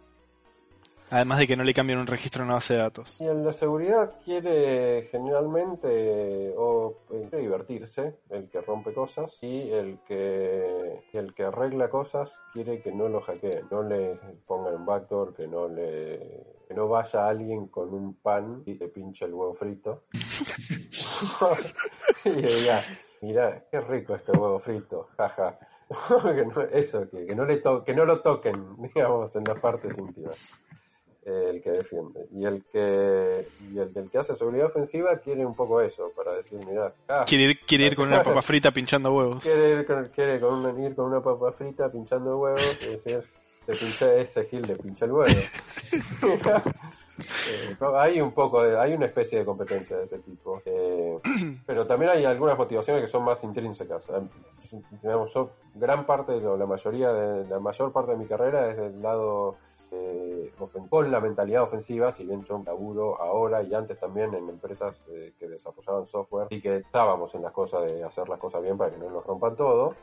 Además de que no le cambien un registro en una base de datos. Y el de seguridad quiere generalmente o eh, divertirse, el que rompe cosas, y el que el que arregla cosas quiere que no lo hackeen, no le pongan un backdoor, que no le que no vaya alguien con un pan y le pinche el huevo frito. y diga, mira, qué rico este huevo frito, jaja. que no- eso, que, que no le que no lo toquen, digamos, en las partes íntimas eh, el que defiende. Y el que y el, el que hace seguridad ofensiva quiere un poco eso, para decir, mira, ah, Quiere ir, quiere ir con una papa frita pinchando huevos. quiere ir con, quiere con una- ir con una papa frita pinchando huevos y decir, te pinché ese gil de pincha el huevo. Eh, hay un poco de, hay una especie de competencia de ese tipo. Eh, pero también hay algunas motivaciones que son más intrínsecas. Digamos, yo, gran parte, o la mayoría de, la mayor parte de mi carrera es del lado eh, con la mentalidad ofensiva, si bien yo laburo ahora y antes también en empresas eh, que desarrollaban software y que estábamos en las cosas de hacer las cosas bien para que no nos rompan todo.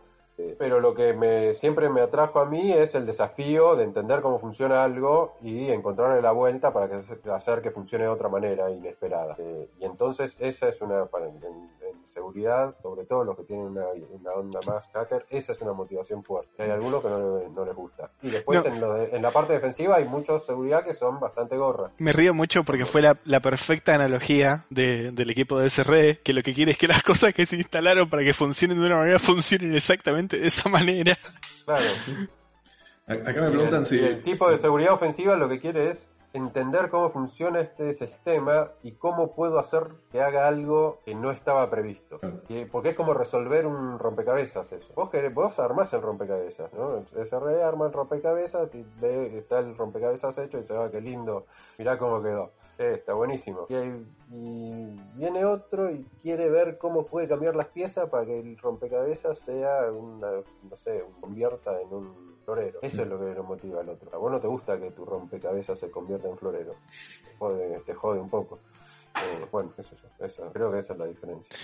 Pero lo que me, siempre me atrajo a mí es el desafío de entender cómo funciona algo y encontrarle la vuelta para que, hacer que funcione de otra manera inesperada. Eh, y entonces esa es una, para, en, seguridad, sobre todo los que tienen una, onda más hacker, esa es una motivación fuerte. Hay algunos que no, les gusta. Y después en, la parte defensiva hay muchos seguridad que son bastante gorra. Me río mucho porque fue la, perfecta analogía del equipo de SRE, que lo que quiere es que las cosas que se instalaron para que funcionen de una manera funcionen exactamente de esa manera. Claro. Acá me preguntan si... El tipo de seguridad ofensiva lo que quiere es entender cómo funciona este sistema y cómo puedo hacer que haga algo que no estaba previsto. porque es como resolver un rompecabezas eso. Vos, querés, vos armás el rompecabezas, ¿no? SRE arma el rompecabezas, ve, está el rompecabezas hecho y se va, ah, qué lindo, mirá cómo quedó. Eh, está buenísimo. Y, y, viene otro y quiere ver cómo puede cambiar las piezas para que el rompecabezas sea una, no sé, convierta en un florero. Eso es lo que lo motiva al otro. A vos no te gusta que tu rompecabezas se convierta en florero. te jode un poco. Eh, bueno, eso, eso, creo que esa es la diferencia.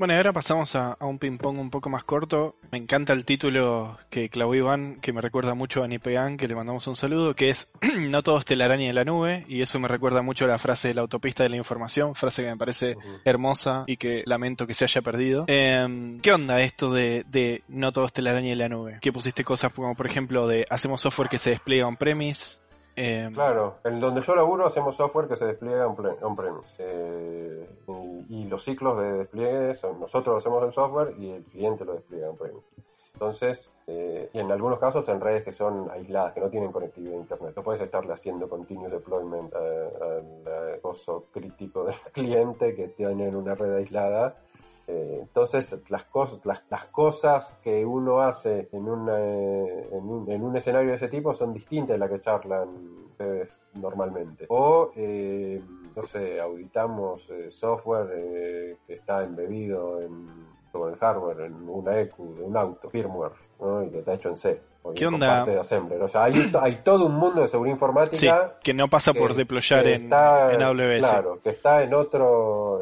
Bueno, y ahora pasamos a, un ping-pong un poco más corto. Me encanta el título que clavó Iván, que me recuerda mucho a Nipean, que le mandamos un saludo, que es No todo es telaraña de la nube, y eso me recuerda mucho a la frase de la autopista de la información, frase que me parece hermosa y que lamento que se haya perdido. Em, ¿Qué onda esto de, de No todo es telaraña de la nube? ¿Qué pusiste cosas como, por ejemplo, de hacemos software que se despliega on-premise? Eh, claro, en donde yo laburo hacemos software que se despliega on-premise. Eh, y, los ciclos de despliegue son nosotros hacemos el software y el cliente lo despliega on-premise. Entonces, eh, y en algunos casos en redes que son aisladas, que no tienen conectividad a internet. No puedes estarle haciendo continuous deployment al coso crítico del cliente que tiene una red aislada eh, entonces, las, cosas, las, cosas que uno hace en, en, un, escenario de ese tipo son distintas de las que charlan ustedes normalmente. O, eh, no sé, auditamos eh, software que está embebido en sobre el hardware, en una ECU de un auto, firmware, y que está hecho en C. ¿Qué onda? De assembler. O sea, hay, hay, todo un mundo de seguridad informática. que no pasa por deployar en, AWS. Claro, que está en otro,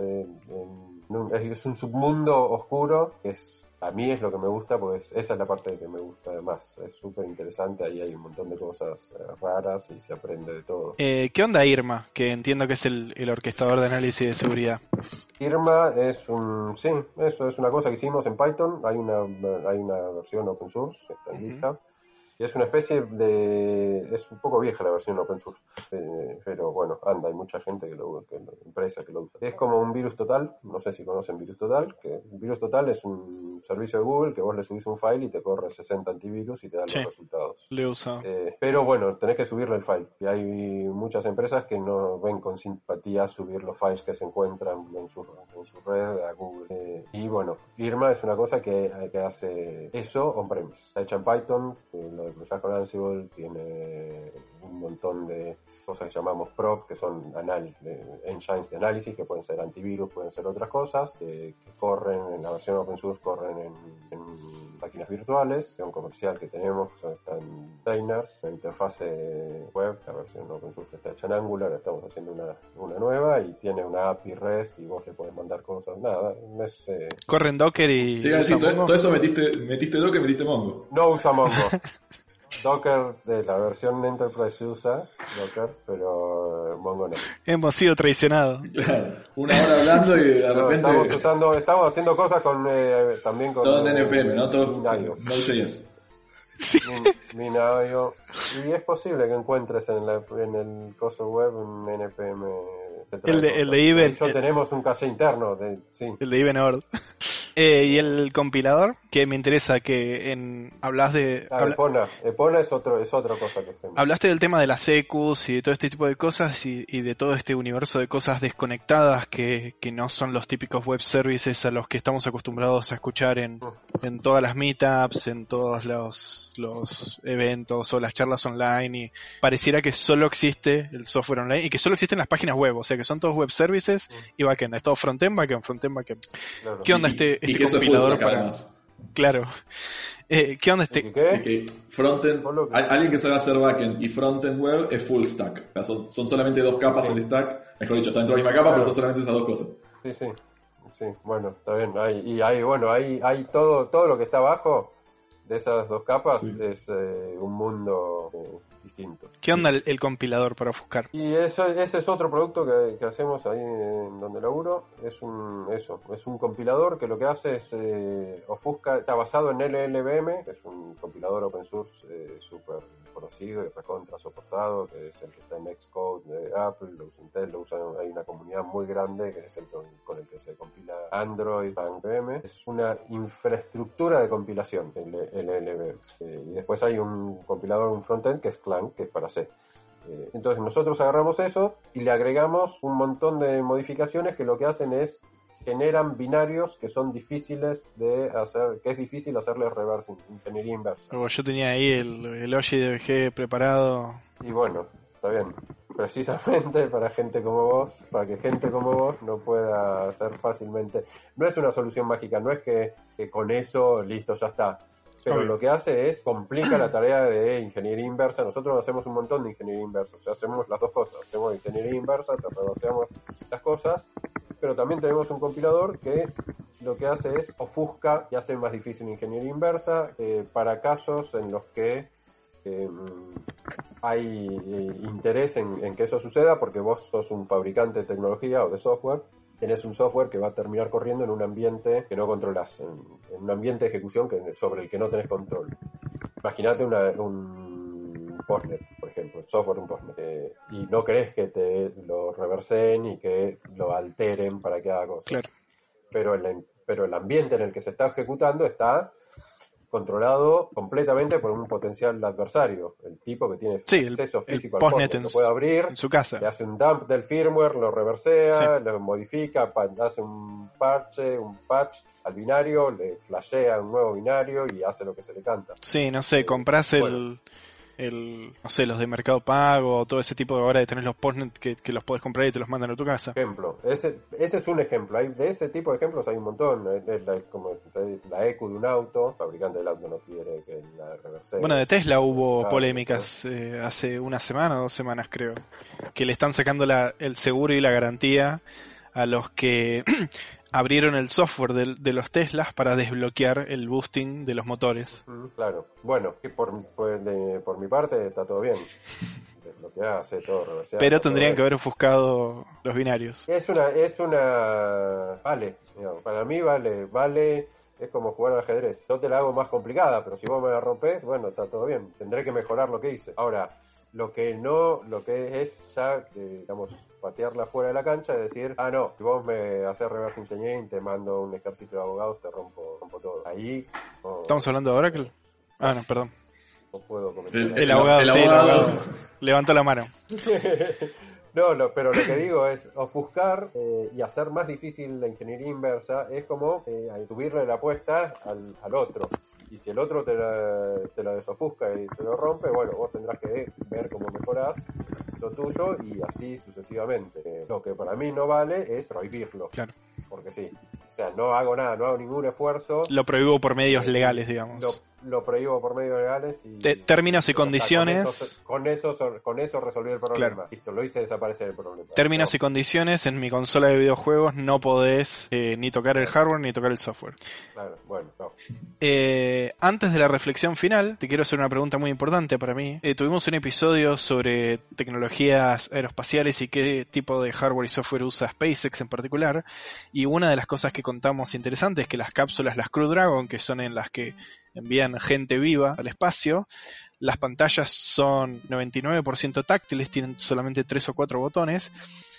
es un submundo oscuro que es a mí es lo que me gusta, pues esa es la parte que me gusta más. Es súper interesante, ahí hay un montón de cosas eh, raras y se aprende de todo. Eh, ¿Qué onda Irma? Que entiendo que es el, orquestador de análisis de seguridad. Irma es un, sí, eso es una cosa que hicimos en Python. Hay una, hay una versión open source, está en GitHub y es una especie de... es un poco vieja la versión open source, eh, pero bueno, anda, hay mucha gente que lo que empresa que lo usa. Es como un virus total, no sé si conocen virus total, que virus total es un servicio de Google que vos le subís un file y te corre 60 antivirus y te da los resultados. Le usa. Eh, pero bueno, tenés que subirle el file. Y hay muchas empresas que no ven con simpatía subir los files que se encuentran en su, en su red a Google. Eh, y bueno, Irma es una cosa que, que hace eso on-premise. Está hecha en Python, lo cruzar con Ansible tiene un montón de cosas que llamamos prop, que son engines de análisis, que pueden ser antivirus, pueden ser otras cosas, que corren en la versión open source, corren en, máquinas virtuales, un comercial que tenemos, está en containers, la interfase web, la versión open source está hecha en Angular, estamos haciendo una, una nueva y tiene una API REST y vos le puedes mandar cosas, nada, es... Eh, Corren Docker y... todo, eso metiste, metiste Docker, metiste Mongo. No usa Mongo. Docker de la versión Enterprise usa Docker, pero Mongo no. Hemos sido traicionados. una hora hablando y de repente. estamos, usando, estamos haciendo cosas con eh, también con. Todo en NPM, ¿no? Todo. No JS. Sí. Y es posible que encuentres en, la, en el coso web un NPM. El de, el de Even. De hecho, tenemos un caché interno. De, sí. El de Ivenord. Eh, y el compilador, que me interesa que en hablas de... Ah, habla- Epona. Epona es, otro, es otra cosa que hacemos. Hablaste del tema de las EQs y de todo este tipo de cosas y, y de todo este universo de cosas desconectadas que, que no son los típicos web services a los que estamos acostumbrados a escuchar en, en todas las meetups, en todos los, los eventos o las charlas online y pareciera que solo existe el software online y que solo existen las páginas web, o sea que son todos web services y backend, es todo frontend, backend, frontend, backend. Claro. ¿Qué onda Y- este, y que eso compilador stack, para...? además. Claro. Eh, ¿Qué onda ¿Y este...? Qué? frontend, alguien que sabe hacer backend y frontend web es full stack. O sea, son, son solamente dos capas Sí. el stack. Mejor dicho, está dentro de la misma capa, Claro. pero son solamente esas dos cosas. Sí, sí. Sí, bueno, está bien. Hay, y hay, bueno, hay, hay todo, todo lo que está abajo de esas dos capas Sí. es eh, un mundo distinto. ¿Qué onda el, el compilador para ofuscar? Y eso, ese es otro producto que, que hacemos ahí en donde laburo. Es un, eso, es un compilador que lo que hace es eh, ofusca, está basado en LLVM, que es un compilador open source eh, súper conocido y recontra soportado, que es el que está en Xcode de Apple, lo usa Intel, lo usan, hay una comunidad muy grande que es el con, con el que se compila Android, VM. Es una infraestructura de compilación, el LLVM. Eh, y después hay un compilador, un frontend, que es Que es para C. Eh, Entonces nosotros agarramos eso y le agregamos un montón de modificaciones que lo que hacen es generan binarios que son difíciles de hacer, que es difícil hacerles reverse ingeniería inversa. O yo tenía ahí el, el OGDBG preparado. Y bueno, está bien. Precisamente para gente como vos, para que gente como vos no pueda hacer fácilmente. No es una solución mágica, no es que, que con eso listo, ya está. Pero lo que hace es complica la tarea de ingeniería inversa. Nosotros hacemos un montón de ingeniería inversa, o sea, hacemos las dos cosas. Hacemos ingeniería inversa, te reverseamos las cosas, pero también tenemos un compilador que lo que hace es ofusca y hace más difícil ingeniería inversa eh, para casos en los que eh, hay eh, interés en, en que eso suceda porque vos sos un fabricante de tecnología o de software, tenés un software que va a terminar corriendo en un ambiente que no controlas, en, en un ambiente de ejecución que, sobre el que no tenés control. Imagínate un postnet, por ejemplo, el software de un postnet, eh, y no querés que te lo reversen y que lo alteren para que haga cosas. Claro. Pero el, pero el ambiente en el que se está ejecutando está controlado completamente por un potencial adversario, el tipo que tiene Sí, acceso el físico al postnet en lo puede abrir, En su le casa. hace un dump del firmware, lo reversea, Sí. lo modifica, hace un parche, un patch al binario, le flashea un nuevo binario y hace lo que se le canta. Sí, no sé, compras el, Bueno. el, no sé, los de Mercado Pago, todo ese tipo de ahora de tener los postnet que, que los podés comprar y te los mandan a tu casa. Ejemplo, ese, ese es un ejemplo. Hay, de ese tipo de ejemplos hay un montón. Es- la, como la ECU de un auto, el fabricante del auto no quiere que la reverse. Bueno, de Tesla hubo Claro, polémicas eh, hace una semana o dos semanas creo, que le están sacando la, el seguro y la garantía a los que abrieron el software del- de, los Teslas para desbloquear el boosting de los motores. Claro. Bueno, que por, por, de- por mi parte está todo bien. Lo que hace, todo reverseado, Pero tendrían que haber ofuscado los binarios. Es una, es una, vale, digamos, para mí vale, vale, es como jugar al ajedrez. Yo te la hago más complicada, pero si vos me la rompes, bueno, está todo bien. Tendré que mejorar lo que hice. Ahora, lo que no, lo que es ya, eh, digamos, patearla fuera de la cancha es decir, ah, no, si vos me haces reverse engineering, te mando un ejército de abogados, te rompo, rompo todo. Ahí no, ¿Estamos hablando de Oracle? Ah, no, perdón. no puedo comentar. El- El abogado, el sí, el abogado. abogado. Levantó la mano. No, no, pero lo que digo es ofuscar eh, y hacer más difícil la ingeniería inversa es como eh, subirle la apuesta al, al otro. Y si el otro te la, te la desofusca y te lo rompe, bueno, vos tendrás que ver cómo mejorás lo tuyo y así sucesivamente. Lo que para mí no vale es prohibirlo. Claro. Porque sí. Sea, no hago nada, no hago ningún esfuerzo. Lo prohíbo por medios legales, digamos. Lo, lo prohíbo por medios legales y... Te- términos y condiciones. Con eso, con eso, con eso resolví el problema. Claro. Listo, lo hice desaparecer el problema. Términos No. y condiciones, en mi consola de videojuegos no podés eh, ni tocar el hardware ni tocar el software. Claro, bueno, no. Eh, antes de la reflexión final, te quiero hacer una pregunta muy importante para mí. Eh, tuvimos un episodio sobre tecnologías aeroespaciales y qué tipo de hardware y software usa SpaceX en particular. Y una de las cosas que contamos interesantes es que las cápsulas, las Crew Dragon, que son en las que envían gente viva al espacio, las pantallas son 99% táctiles, tienen solamente tres o cuatro botones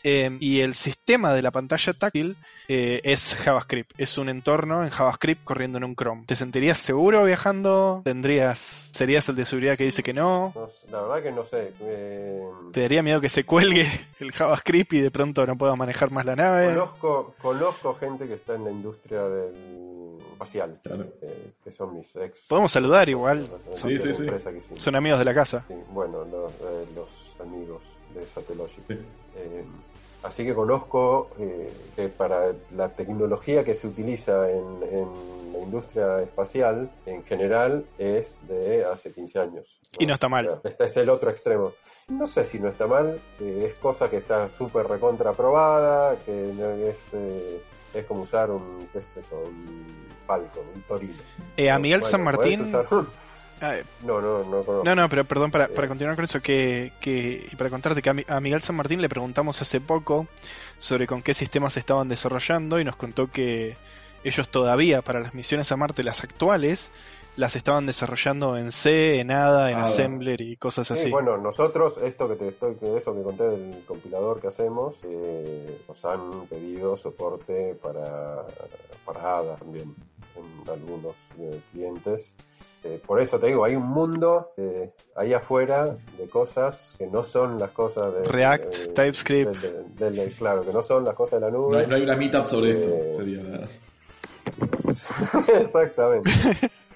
Eh, y el sistema de la pantalla táctil eh, es JavaScript. Es un entorno en JavaScript corriendo en un Chrome. ¿Te sentirías seguro viajando? ¿Tendrías, ¿Serías el de seguridad que dice que no? La verdad que no sé. eh, ¿Te daría miedo que se cuelgue el JavaScript y de pronto no puedas manejar más la nave? conozco, conozco gente que está en la industria del espacial, Claro. eh, que son mis ex. Podemos saludar igual. Son- Sí, sí, sí. Son amigos de la casa. Sí, bueno, los, eh, los amigos de Satellogic. Sí. Eh, así que conozco eh, que para la tecnología que se utiliza en, en la industria espacial, en general, es de hace 15 años. Y no está mal. O sea, este es el otro extremo. No sé si no está mal, eh, es cosa que está súper recontra aprobada, que no es, eh, es como usar un, qué eso, un Falcon, un Torino. Eh, a Miguel Bueno, San Martín. usar Ah, No, no, no conozco. No, no, pero perdón, para, Eh. para continuar con eso, que, que, y para contarte que a, a Miguel San Martín le preguntamos hace poco sobre con qué sistemas estaban desarrollando y nos contó que ellos todavía, para las misiones a Marte, las actuales, las estaban desarrollando en C, en ADA, en Ah, Assembler y cosas Sí, así. bueno, nosotros, esto que te estoy, que eso que conté del compilador que hacemos, eh, nos han pedido soporte para, para ADA también en algunos eh, clientes. Eh, por eso te digo, hay un mundo eh, ahí afuera de cosas que no son las cosas de React, de- TypeScript. de- de- de- claro, que no son las cosas de la No nube. hay, no hay una meetup sobre esto. Eh, Sería la- Exactamente.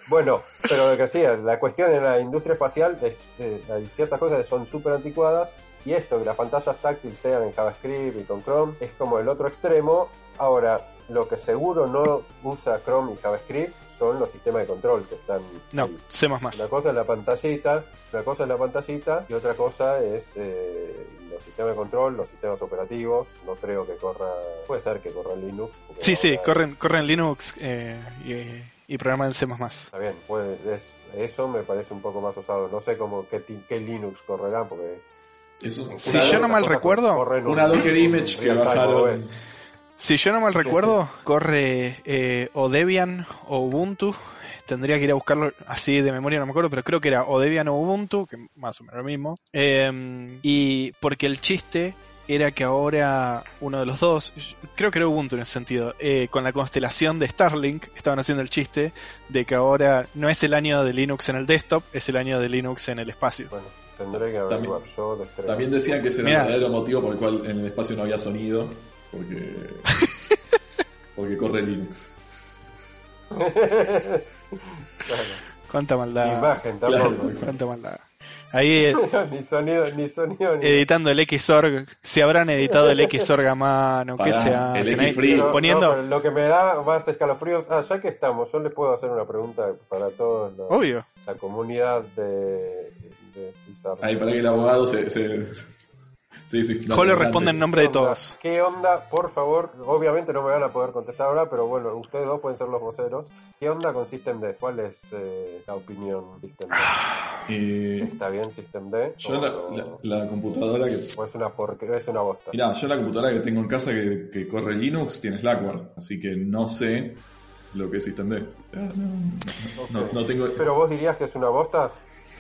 Bueno, pero lo que decía, la cuestión en la industria espacial es eh, hay ciertas cosas que son súper anticuadas y esto, que las pantallas táctiles sean en JavaScript y con Chrome, es como el otro extremo. Ahora, lo que seguro no usa Chrome y JavaScript son los sistemas de control que están No. C++. Una cosa es la pantallita, una cosa es la pantallita y otra cosa es eh, los sistemas de control, los sistemas operativos. No creo que corra, puede ser que corra en Linux. Sí, sí, corren, es- corren Linux eh, y, y programan en C++. Está bien, puede, es, eso me parece un poco más osado. No sé cómo qué, qué Linux correrá, porque Eso- Si yo no mal recuerdo, Una un- Docker un image que bajaron. Si yo no mal Sí, recuerdo, corre eh, o Debian o Ubuntu. Tendría que ir a buscarlo así de memoria, no me acuerdo, pero creo que era o Debian o Ubuntu, que más o menos lo mismo. Eh, y porque el chiste era que ahora uno de los dos, creo que era Ubuntu en ese sentido, eh, con la constelación de Starlink, estaban haciendo el chiste de que ahora no es el año de Linux en el desktop, es el año de Linux en el espacio. Bueno, tendré que También- averiguar. Yo descreo. También decían que ese era el verdadero motivo por el cual en el espacio no había sonido. Porque. porque corre Linux. Claro. Cuánta maldad. imagen Claro. tampoco. Cuánta maldad. Ahí eh, ni sonido, ni sonido, ni editando el Xorg, si habrán editado el Xorg a mano, ¿qué Pará, se el hacen ahí? Xfree. Pero, poniendo, no, pero lo que me da más escalofríos. Ah, ya que estamos, yo les puedo hacer una pregunta para todos los- obvio. la comunidad de, de Cizar. Ahí para que el abogado se. se... Sí, Jolo responde en nombre de ¿Qué onda? todos. ¿Qué onda? Por favor, obviamente no me van a poder contestar ahora, pero bueno, ustedes dos pueden ser los voceros. ¿Qué onda con Systemd? ¿Cuál es eh, la opinión Systemd? Eh, ¿Está bien Systemd? yo la, ¿O, la- la computadora que. o es una porque es una bosta? Mirá, yo la computadora que tengo en casa que, que corre Linux tiene Slackware. Así que no sé lo que es Systemd. No, no, no tengo. ¿Pero vos dirías que es una bosta?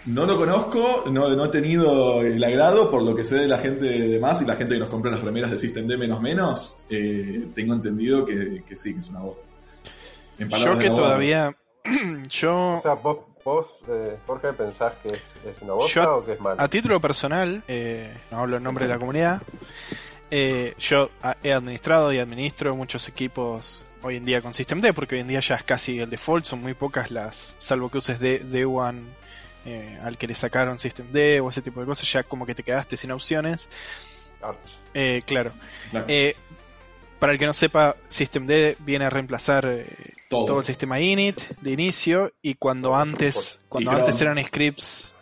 No lo conozco, no, no he tenido el agrado por lo que sé de la gente de más y la gente que nos compra las remeras de System D menos menos. eh, tengo entendido que, que sí, que es una voz. En Yo que todavía. Yo, O sea, vos, vos eh, Jorge, pensás que es, es una Yo- o que es mala? a título personal, eh, no hablo en nombre de la comunidad, eh, yo he administrado y administro muchos equipos hoy en día con Systemd, porque hoy en día ya es casi el default, son muy pocas las, salvo que uses D- D1 eh, al que le sacaron Systemd o ese tipo de cosas, ya como que te quedaste sin opciones. Eh, claro. Claro, Eh, para el que no sepa, Systemd viene a reemplazar eh, todo. todo el sistema init de inicio y cuando antes cuando antes eran scripts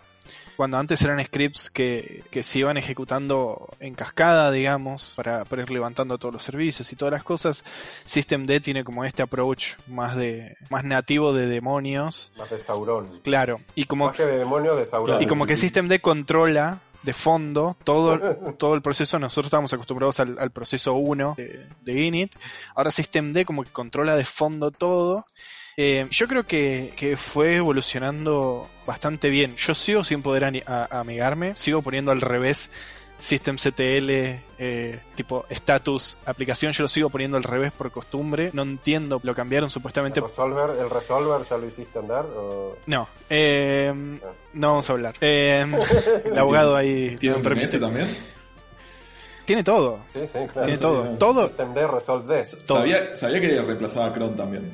cuando antes eran scripts que, que se iban ejecutando en cascada digamos para, para ir levantando todos los servicios y todas las cosas Systemd tiene como este approach más de más nativo de demonios Más de Sauron. claro y como Más que de demonios de Sauron. Y como que. Systemd controla de fondo todo, todo el proceso. Nosotros estábamos acostumbrados al, al proceso 1 de, de init. Ahora Systemd como que controla de fondo todo. Eh, yo creo que, que fue evolucionando bastante bien. Yo sigo sin poder amigarme, sigo poniendo al revés systemctl, eh, tipo status aplicación, yo lo sigo poniendo al revés por costumbre. No entiendo, lo cambiaron supuestamente. ¿El resolver, el resolver ya lo hiciste andar? O... No, eh, no vamos a hablar. Eh, el abogado ahí ¿Tiene un permite. MS también? Tiene todo. Sí, sí, claro. Tiene sí, todo. Todo. Systemd, Resolve. Todo. Sabía, sabía que reemplazaba a Chrome también,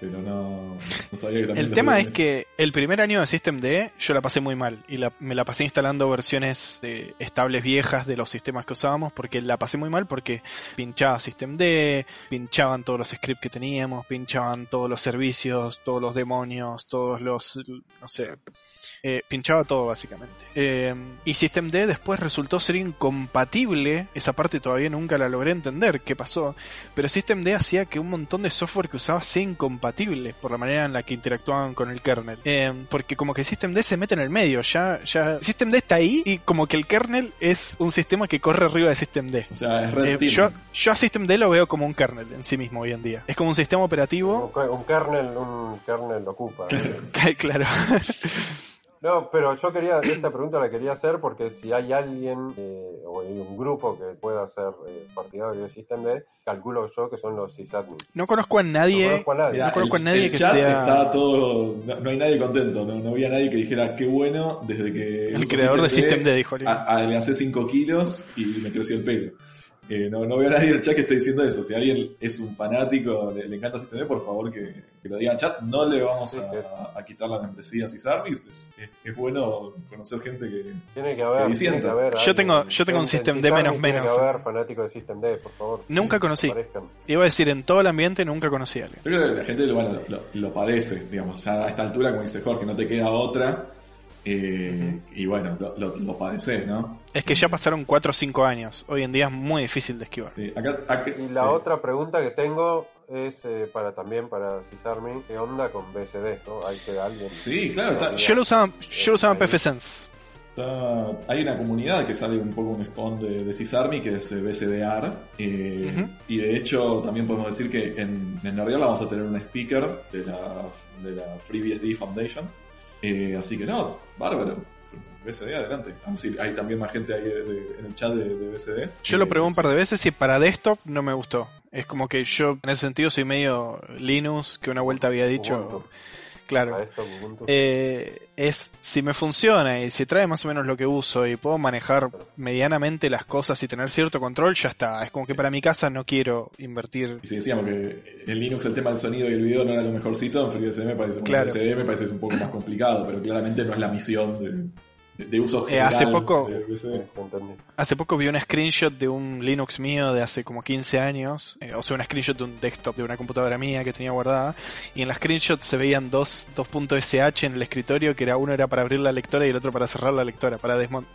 pero no, no sabía que también El tema es que el primer año de Systemd yo la pasé muy mal y la- me la pasé instalando versiones eh, estables viejas de los sistemas que usábamos porque la pasé muy mal porque pinchaba Systemd, pinchaban todos los scripts que teníamos, pinchaban todos los servicios, todos los demonios, todos los, no sé, eh, pinchaba todo básicamente. Eh, y Systemd después resultó ser incompatible, esa parte todavía nunca la logré entender qué pasó, pero Systemd hacía que un montón de software que usaba sea incompatible por la manera en la que interactuaban con el kernel. Eh, porque como que Systemd se mete en el medio, ya, ya Systemd está ahí y como que el kernel es un sistema que corre arriba de Systemd. O sea, es Red Eh, Team. yo, yo a Systemd lo veo como un kernel en sí mismo hoy en día. Es como un sistema operativo. Un, un kernel, un kernel lo ocupa. claro. No, pero yo quería, esta pregunta la quería hacer porque si hay alguien eh, o hay un grupo que pueda ser eh, partidario de Systemd, calculo yo que son los sysadmins. No conozco a No nadie. conozco a nadie. Mirá, no conozco el- a nadie el que chat sea- Está todo, no, no hay nadie contento, no, no había nadie que dijera qué bueno desde que El creador de Systemd, Systemd dijo a- adelgacé 5 kilos y me creció el pelo. Eh, no, no veo a nadie en el chat que esté diciendo eso. Si alguien es un fanático, le, le encanta Systemd, por favor que, que lo diga en el chat. No le vamos Sí, que- a, a quitar la membresía a Sysarmis. Es, es, es bueno conocer gente que... Tiene que haber. Que tiene que disienta. haber Yo tengo- yo tengo un en Systemd Sysadmin menos Tiene menos. que haber fanático de Systemd, por favor. Nunca Sí, conocí. aparezcan. Iba a decir, en todo el ambiente nunca conocí a alguien. Que la gente bueno, lo, lo padece, digamos. Ya a esta altura, como dice Jorge, no te queda otra. Eh, Y bueno, lo, lo, lo padeces, ¿no? Es que ya pasaron 4 o 5 años. Hoy en día es muy difícil de esquivar. Sí, acá- acá- Y la sí. otra pregunta que tengo es eh, para también para Sysadmin, ¿qué onda con BSD? ¿no? Hay que alguien. Sí, claro, está- Yo lo usaba, yo lo usaba en. PFSense. Está- hay una comunidad que sale un poco un spawn de, de Sysarmy que es eh, BCDR eh, y de hecho también podemos decir que en, en vamos a tener un speaker de la, de la FreeBSD Foundation Eh, así que no, bárbaro BCD adelante vamos a ir, hay también más gente ahí de- de- en el chat de, de BCD Yo lo probé un par de veces y para desktop no me gustó. Es como que yo en ese sentido soy medio Linux, que una vuelta había dicho. Claro. Eh, es si me funciona y si trae más o menos lo que uso y puedo manejar medianamente las cosas y tener cierto control, ya está. Es como que para mi casa no quiero invertir. Y si decíamos que en Linux el tema del sonido y el video no era lo mejorcito, en FreeBSD me parece, Claro. Me parece que es un poco más complicado, pero claramente no es la misión de, de- uso Eh, general hace poco- de. Hace poco vi una screenshot de un Linux mío de hace como 15 años, eh, o sea, una screenshot de un desktop de una computadora mía que tenía guardada, y en la screenshot se veían dos, dos puntos SH en el escritorio, que era uno era para abrir la lectora y el otro para cerrar la lectora, para desmontar.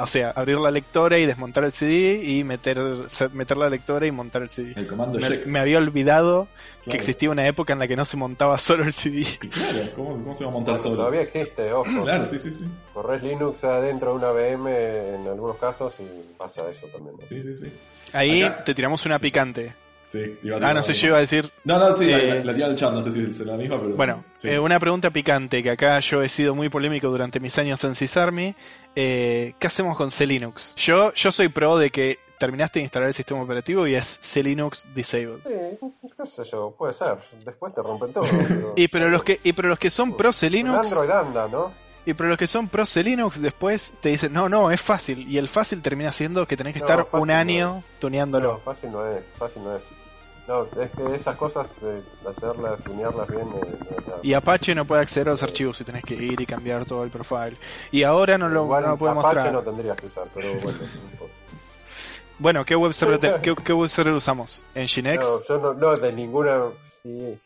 O sea, abrir la lectora y desmontar el CD y meter, meter la lectora y montar el CD. El comando Me, check. me había olvidado que Claro. existía una época en la que no se montaba solo el CD. Y claro, ¿cómo, cómo se va a montar Bueno, solo? todavía existe, ojo. Claro, sí, sí, sí. Corres Linux adentro de una VM en algunos casos y pasa eso también. ¿no? Sí, sí, sí. Ahí Acá- te tiramos una Sí. picante. Sí, te iba a Ah, no sé, yo iba a decir, No, no, sí, la, Eh, la, la tira del chat, no sé si es la misma, pero. Bueno, sí. eh, una pregunta picante, que acá yo he sido muy polémico durante mis años en Sysarmy. Eh, ¿Qué hacemos con C-Linux? Yo, yo soy pro de que terminaste de instalar el sistema operativo y es C-Linux disabled. Sí, qué sé yo, puede ser. Después te rompen todo. pero- Y pero los que, y pero los que son pro C-Linux, Android anda, ¿no? y pero los que son pro C-Linux después te dicen, no, no, es fácil. Y el fácil termina siendo que tenés que No, estar un no año tuneándolo. No, fácil no es, fácil no es. No, es que esas cosas, de hacerlas, tunearlas bien, eh, no. Y Apache no puede acceder a los archivos y tenés que ir y cambiar todo el profile. Y ahora no lo, Igual no lo puede Apache mostrar. no tendrías que usar, pero bueno. Bueno, ¿qué web server, te- qué, qué web server usamos? ¿Nginx? No, yo no, no, de ninguna. Sí,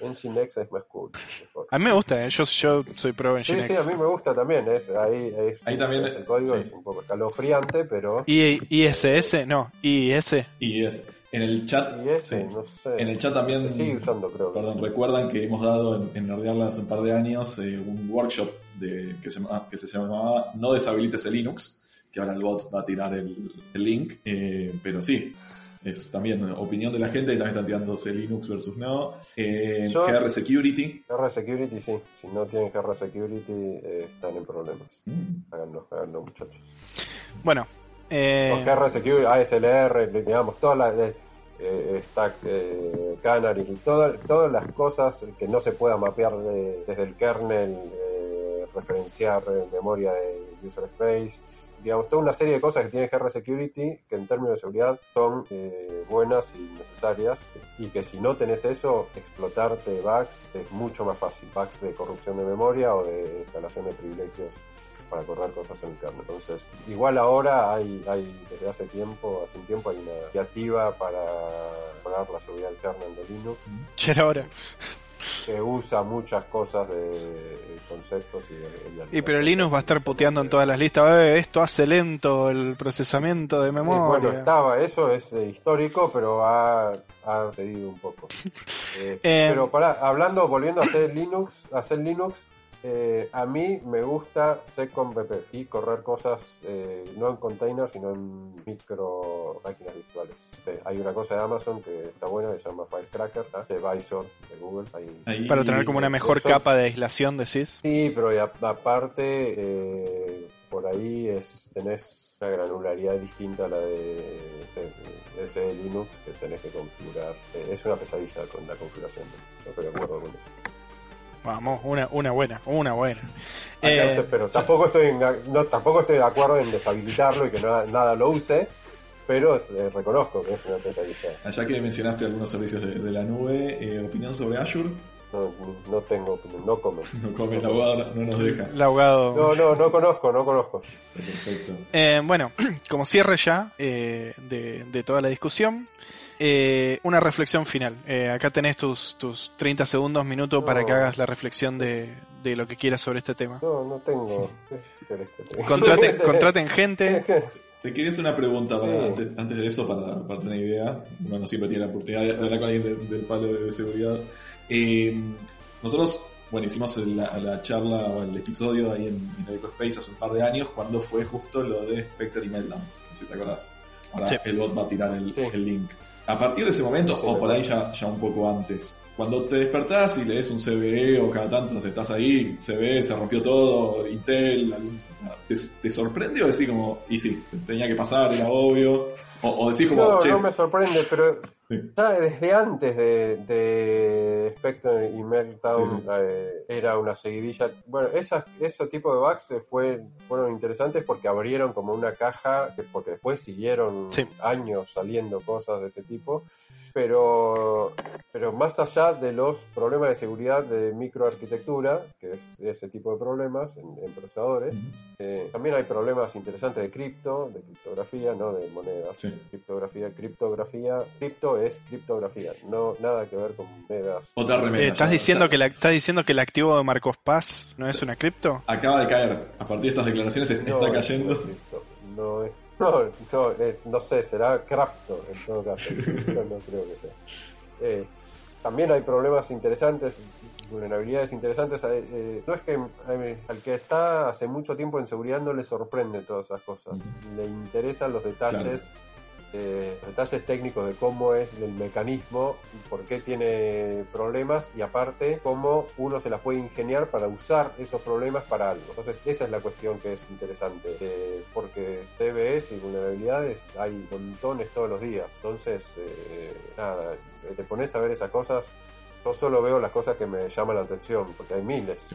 Nginx es más cool. mejor. A mí me gusta, ¿eh? yo, yo soy pro en Sí, Nginx. sí, a mí me gusta también. Es, ahí, es, Ahí también, es el código sí. es un poco escalofriante, pero. ¿Y ISS? No, IIS. Y es. En el chat. Y ese, sí. no sé. En el chat también. Se sigue usando, creo. Perdón, recuerdan que hemos dado en, en hace un par de años eh, un workshop de, que, se, llama- que se llamaba No deshabilites el Linux, que ahora el bot va a tirar el, el link, eh, pero sí, es también opinión de la gente y también están tirándose Linux versus no. Eh, Yo- GR Security, GR Security, sí. Si no tienen GR Security, eh, están en problemas. mm, Háganlo, háganlo, muchachos. Bueno, Eh, GR Security, ASLR, digamos, todas las eh, Stack eh, Canary, todas, todas las cosas que no se pueda mapear de- desde el kernel, eh, referenciar eh, memoria de user space, digamos, toda una serie de cosas que tiene GR Security que en términos de seguridad son eh, buenas y necesarias y que si no tenés eso, explotarte bugs es mucho más fácil, bugs de corrupción de memoria o de instalación de privilegios para correr cosas en el kernel. Entonces, igual ahora hay, hay desde hace tiempo, hace un tiempo hay una iniciativa para mejorar la seguridad del kernel de Linux ya era hora. que usa muchas cosas de, de conceptos y de, Y pero Linux va a estar puteando en todas las listas. "Eh, esto hace lento el procesamiento de Sí, memoria. bueno, estaba, eso es eh, histórico, pero ha, ha cedido un poco. Eh, Eh, pero para, hablando, volviendo a hacer Linux, a hacer Linux, eh, a mí me gusta SecOmVP y correr cosas eh, no en containers, sino en micro máquinas virtuales. Eh, hay una cosa de Amazon que está buena, que se llama Firecracker, de Visor de Google. Ahí- Ahí- Para tener como una mejor eso- capa de aislación, decís. Sí, pero y a- aparte, eh, por ahí es tenés una granularidad distinta a la de, de- de ese Linux que tenés que configurar. Eh, es una pesadilla con la configuración. Yo estoy de acuerdo con eso. Vamos, una, una buena, una buena. Eh, pero tampoco estoy, en- no, tampoco estoy de acuerdo en deshabilitarlo y que nada, nada lo use, pero eh, reconozco que es una pesadilla. Allá que mencionaste algunos servicios de, de la nube, eh, opinión sobre Azure. No, no tengo, no como. No come la abogada, no nos deja. el abogado. No, no, no conozco, no conozco. Perfecto. Eh, bueno, como cierre ya eh, de, de toda la discusión, eh, una reflexión final. Eh, acá tenés tus, tus 30 segundos, minutos para No. que hagas la reflexión de, de lo que quieras sobre este tema. No, no tengo. Contraten, contraten gente. Te quería hacer una pregunta para- Sí. antes, antes de eso, para, para tener una idea. Uno no siempre tiene la oportunidad de hablar con alguien de- del palo de, seguridad. Eh, nosotros, bueno, hicimos la, la charla o el episodio ahí en, en el EcoSpace hace un par de años, cuando fue justo lo de Spectre y Meltdown. No sé si te acordás. Ahora Sí. el bot va a tirar el, Sí. el link. A partir de ese momento, o por ahí ya, ya un poco antes, cuando te despertás y lees un CVE o cada tanto estás ahí, CVE, se rompió todo, Intel, ¿te, te sorprende o decís como, y sí, tenía que pasar, era obvio? O, o decís como, No, che, no me sorprende, pero Sí. ya desde antes de, de Spectre y Meltdown Sí, sí. eh, era una seguidilla. Bueno, esas, ese tipo de bugs fue, fueron interesantes porque abrieron como una caja, que- porque después siguieron años saliendo cosas de ese tipo. Pero, pero más allá de los problemas de seguridad de microarquitectura, que es ese tipo de problemas en, en procesadores, eh, también hay problemas interesantes de cripto, de criptografía, no de monedas. Sí. Criptografía, criptografía, cripto es criptografía, no nada que ver con monedas. otra remera. Eh, ¿estás, diciendo que la, ¿Estás diciendo que el activo de Marcos Paz no es una cripto? Acaba de caer. A partir de estas declaraciones No está es cayendo. no es, no, no, eh, no sé, será crapto en todo caso, cripto no creo que sea. Eh, también hay problemas interesantes, vulnerabilidades interesantes. eh, eh, no es que eh, al que está hace mucho tiempo en seguridad no le sorprende todas esas cosas. Le interesan los detalles, eh, detalles técnicos de cómo es el mecanismo, por qué tiene problemas y aparte cómo uno se las puede ingeniar para usar esos problemas para algo. Entonces esa es la cuestión que es interesante, eh, porque CVS y vulnerabilidades hay montones todos los días. Entonces, eh, nada, te pones a ver esas cosas. Yo solo veo las cosas que me llaman la atención, porque hay miles.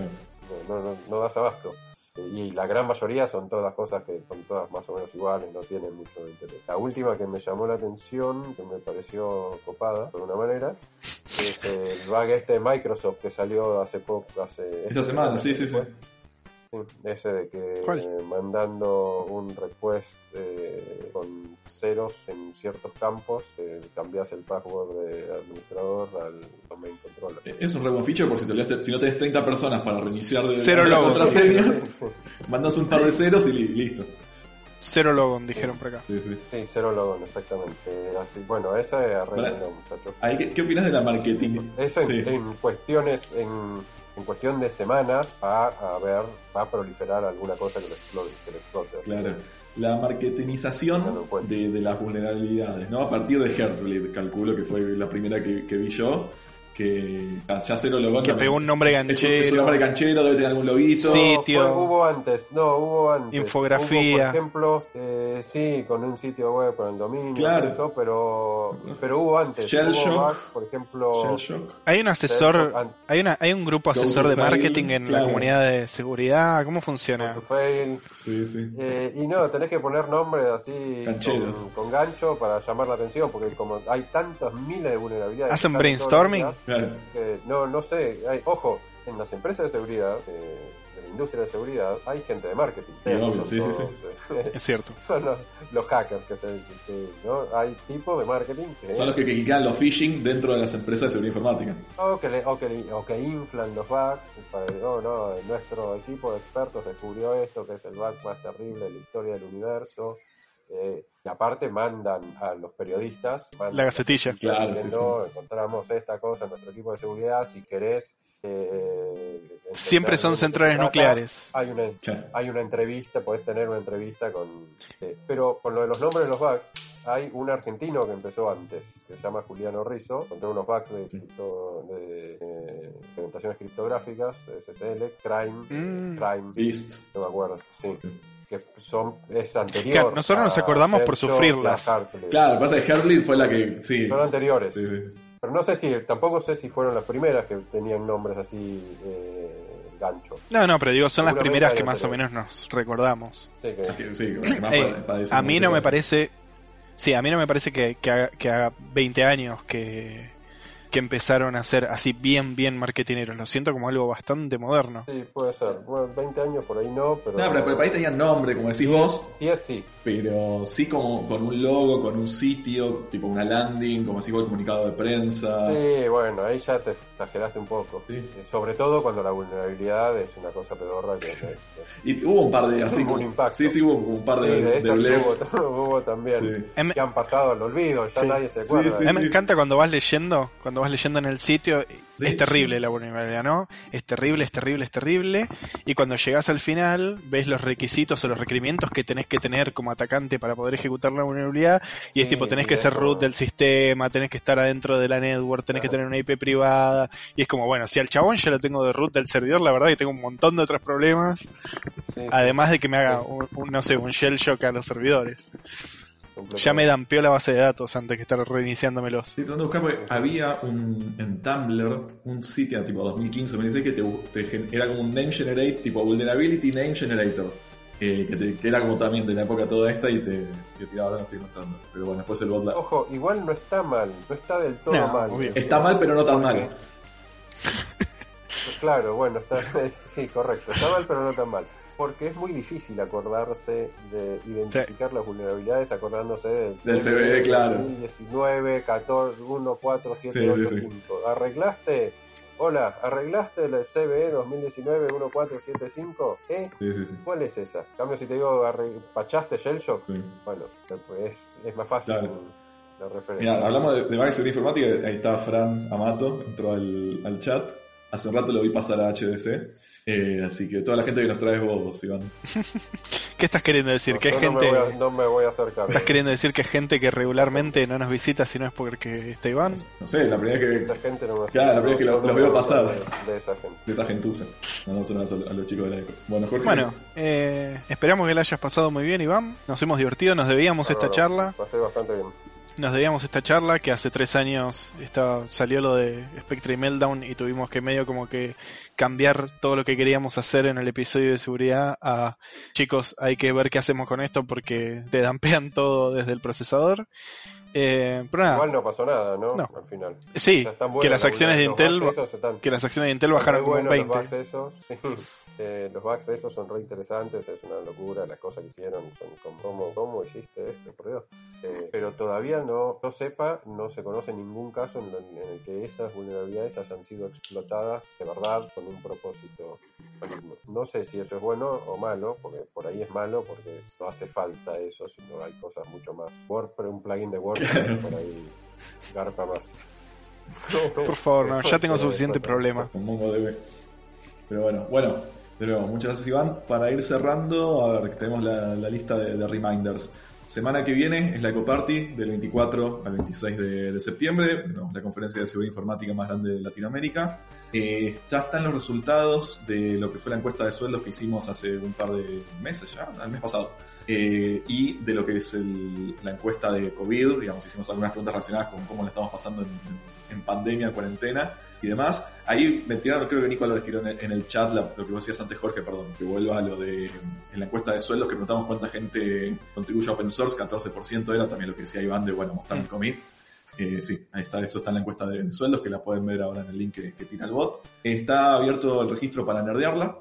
No, no das abasto. Y la gran mayoría son todas cosas que son todas más o menos iguales, no tienen mucho interés. La última que me llamó la atención, que me pareció copada, de alguna manera, es el bug este de Microsoft que salió hace poco, hace... Esta semana, sí, sí, sí. Sí, ese de que ¿Cuál? eh, mandando un request eh, con ceros en ciertos campos, eh, cambias el password de administrador al domain controller. Eh, Es un re buen feature por si, te olvidaste- si no tenés 30 personas para reiniciar de Cero las contraseñas, mandas un par de ceros y li- listo. Cero logon, dijeron por acá. Sí, sí. Sí, cero logon, exactamente. Así, bueno, ese arreglo, muchachos. ¿qué, qué opinas de la marketing? Eso en, Sí. en cuestiones, en, en cuestión de semanas, va a ver, va a proliferar alguna cosa que lo explote. Que lo explote así Claro. La marketinización de, de las vulnerabilidades, ¿no? A partir de Heartbleed, calculo que fue la primera que, que vi yo. Que ah, ya cero lo Que pegó un nombre es, es un- Es un ganchero. nombre ganchero, debe tener algún loguito. No, Sitio. fue- hubo antes, no, hubo antes. Infografía. Hubo, por ejemplo, eh, sí, con un sitio web, con el dominio, Claro. eso, pero, pero hubo antes. Shell hubo. Mac, por ejemplo, Shell Shock. Hay un asesor, hay una, hay un grupo asesor de fail, marketing en la claro. comunidad de seguridad. ¿Cómo funciona? fail. Sí, sí. Eh, y no, tenés que poner nombres así con, con gancho para llamar la atención, porque como hay tantas miles de vulnerabilidades. ¿Hacen brainstorming? días, Claro. que no, no sé, hay, ojo, en las empresas de seguridad, eh, industria de seguridad, hay gente de marketing. Sí, sí, sí, eh, Es cierto. son los, los hackers que se, que- ¿no? Hay tipos de marketing que, Son los que clican los phishing dentro de las empresas de seguridad informática. o, que le- o, que, le- o que inflan los bugs para no, no, nuestro equipo de expertos descubrió esto que es el bug más terrible de la historia del universo. Eh, y aparte mandan a los periodistas mandan La gacetilla. Claro, sí, diciendo, encontramos esta cosa en nuestro equipo de seguridad si querés eh, Siempre son centrales trata, nucleares. hay una Claro. hay una entrevista, podés tener una entrevista con... eh, pero con lo de los nombres de los bugs, hay un argentino que empezó antes, que se llama Juliano Rizzo, encontró unos bugs de, cripto, de eh, implementaciones criptográficas, SSL, Crime, Mm. Crime, Beast. no me acuerdo, sí. Que son, es anterior. Claro, nosotros nos acordamos por sufrirlas. Claro, lo que pasa es que Heartbleed fue la que. Sí. Son anteriores. Sí, sí. Pero no sé si, tampoco sé si fueron las primeras que tenían nombres así, eh, gancho. No, no, pero digo, son las primeras que más o menos nos recordamos. Sí, que, sí, decir a mí no me parece. Sí, a mí no me parece que, que, haga, que haga 20 años que, que empezaron a ser así bien, bien marketineros. Lo siento como algo bastante moderno. sí, puede ser. Bueno, 20 años por ahí no, pero... No, pero, pero para ahí tenían nombre, como decís vos, 10 sí. pero sí como con un logo, con un sitio, tipo una landing, como decís vos, el comunicado de prensa. Sí, bueno, ahí ya te exageraste un poco. Sí. Eh, Sobre todo cuando la vulnerabilidad es una cosa pedorra que... Y hubo un par de así Hubo como- un impacto. Sí, sí, hubo un par Sí, de, de de blef. hubo, hubo también. Sí. Em- Que han pasado al olvido, ya Sí. nadie se Sí, acuerda. sí, a mí me encanta cuando vas leyendo, cuando vas leyendo en el sitio, es terrible la vulnerabilidad, ¿no? Es terrible, es terrible, es terrible. Y cuando llegas al final, ves los requisitos o los requerimientos que tenés que tener como atacante para poder ejecutar la vulnerabilidad. Y es tipo, tenés que ser root del sistema, tenés que estar adentro de la network, tenés que tener una IP privada. Y es como, bueno, si al chabón ya lo tengo de root del servidor, la verdad que tengo un montón de otros problemas. Sí, sí, Además de que me haga, Sí. un, un, no sé, un shell shock a los servidores. Ya me dampeó la base de datos antes que estar reiniciándomelos. Tratando de buscar porque había un, en Tumblr un sitio tipo 2015 2016 que te, era como un name generate, tipo Vulnerability Name Generator. eh, que, te- que era como también de la época toda esta y te, que te ahora no estoy mostrando. Pero bueno, después el bot la- Ojo, igual no está mal, no está del todo No, mal. obvio. Está mal, pero no tan mal. Claro, bueno, está, es- sí, correcto. Está mal, pero no tan mal. Porque es muy difícil acordarse de identificar las vulnerabilidades acordándose del, Del CVE, claro. 2019, 14, 1, 4, 7, Sí, 8, sí, sí. 5. ¿Arreglaste? Hola, ¿arreglaste el CVE 2019 1475? ¿Eh? ¿Cuál es esa? En cambio, si te digo, ¿pachaste Shellshock? Bueno, pues es, es más fácil Claro. la referencia. Mira, hablamos de, de informática, ahí está Fran Amato, entró al, al chat. Hace un rato lo vi pasar a HDC. Eh, así que toda la gente que nos traes vos, Iván. ¿Qué estás queriendo decir? No, ¿Que no gente... me voy a- no me voy a acercar. ¿Estás queriendo decir que hay gente que regularmente no nos visita si no es porque está Iván? No sé, la primera vez Esa que. gente no me Claro, la primera que yo lo- no los veo pasar. De, de esa gente. de esa gentuza. Mandamos un abrazo a los chicos de la ECO. Bueno, Jorge. Bueno, eh, esperamos que la hayas pasado muy bien, Iván. Nos hemos divertido, nos debíamos esta charla. Pasé bastante bien. Nos debíamos esta charla que hace tres años salió lo de Spectre y Meltdown y tuvimos que medio como que cambiar todo lo que queríamos hacer en el episodio de seguridad a chicos, hay que ver qué hacemos con esto porque te dampean todo desde el procesador. Eh, pero nada, Igual no pasó nada, ¿no? No. Al final. sí, O sea, están que las acciones de Intel esos están- que las acciones de Intel bajaron como un buenos 20. Los bugs esos, sí. Eh, los bugs esos son re interesantes, es una locura las cosas que hicieron, son como, ¿cómo, cómo hiciste esto, por Dios? Eh, pero todavía no, yo sepa, no se conoce ningún caso en, el que esas vulnerabilidades hayan sido explotadas de verdad con un propósito. No sé si eso es bueno o malo, porque por ahí es malo, porque no hace falta eso, sino hay cosas mucho más. WordPress, un plugin de WordPress, por ahí garpa más. Por favor, no, ya tengo suficiente problema. Con MongoDB. Pero bueno, bueno, de nuevo, muchas gracias Iván. Para ir cerrando, a ver, tenemos la, la lista de, de reminders. Semana que viene es la EcoParty del 24 al 26 de, de septiembre, no, la conferencia de seguridad informática más grande de Latinoamérica. Eh, ya están los resultados de lo que fue la encuesta de sueldos que hicimos hace un par de meses ya, el mes pasado. Eh, y de lo que es el- la encuesta de COVID, digamos, hicimos algunas preguntas relacionadas con cómo la estamos pasando en, en pandemia, cuarentena y demás. Ahí me tiraron, creo que Nico Álvarez tiró en el, en el chat la- lo que vos decías antes, Jorge, perdón, que vuelva a lo de en la encuesta de sueldos que preguntamos cuánta gente contribuye a open source, 14% era también lo que decía Iván de, bueno, mostrar el commit. Eh, sí, ahí está, eso está en la encuesta de, sueldos, que la pueden ver ahora en el link que, tira el bot. Está abierto el registro para nerdearla.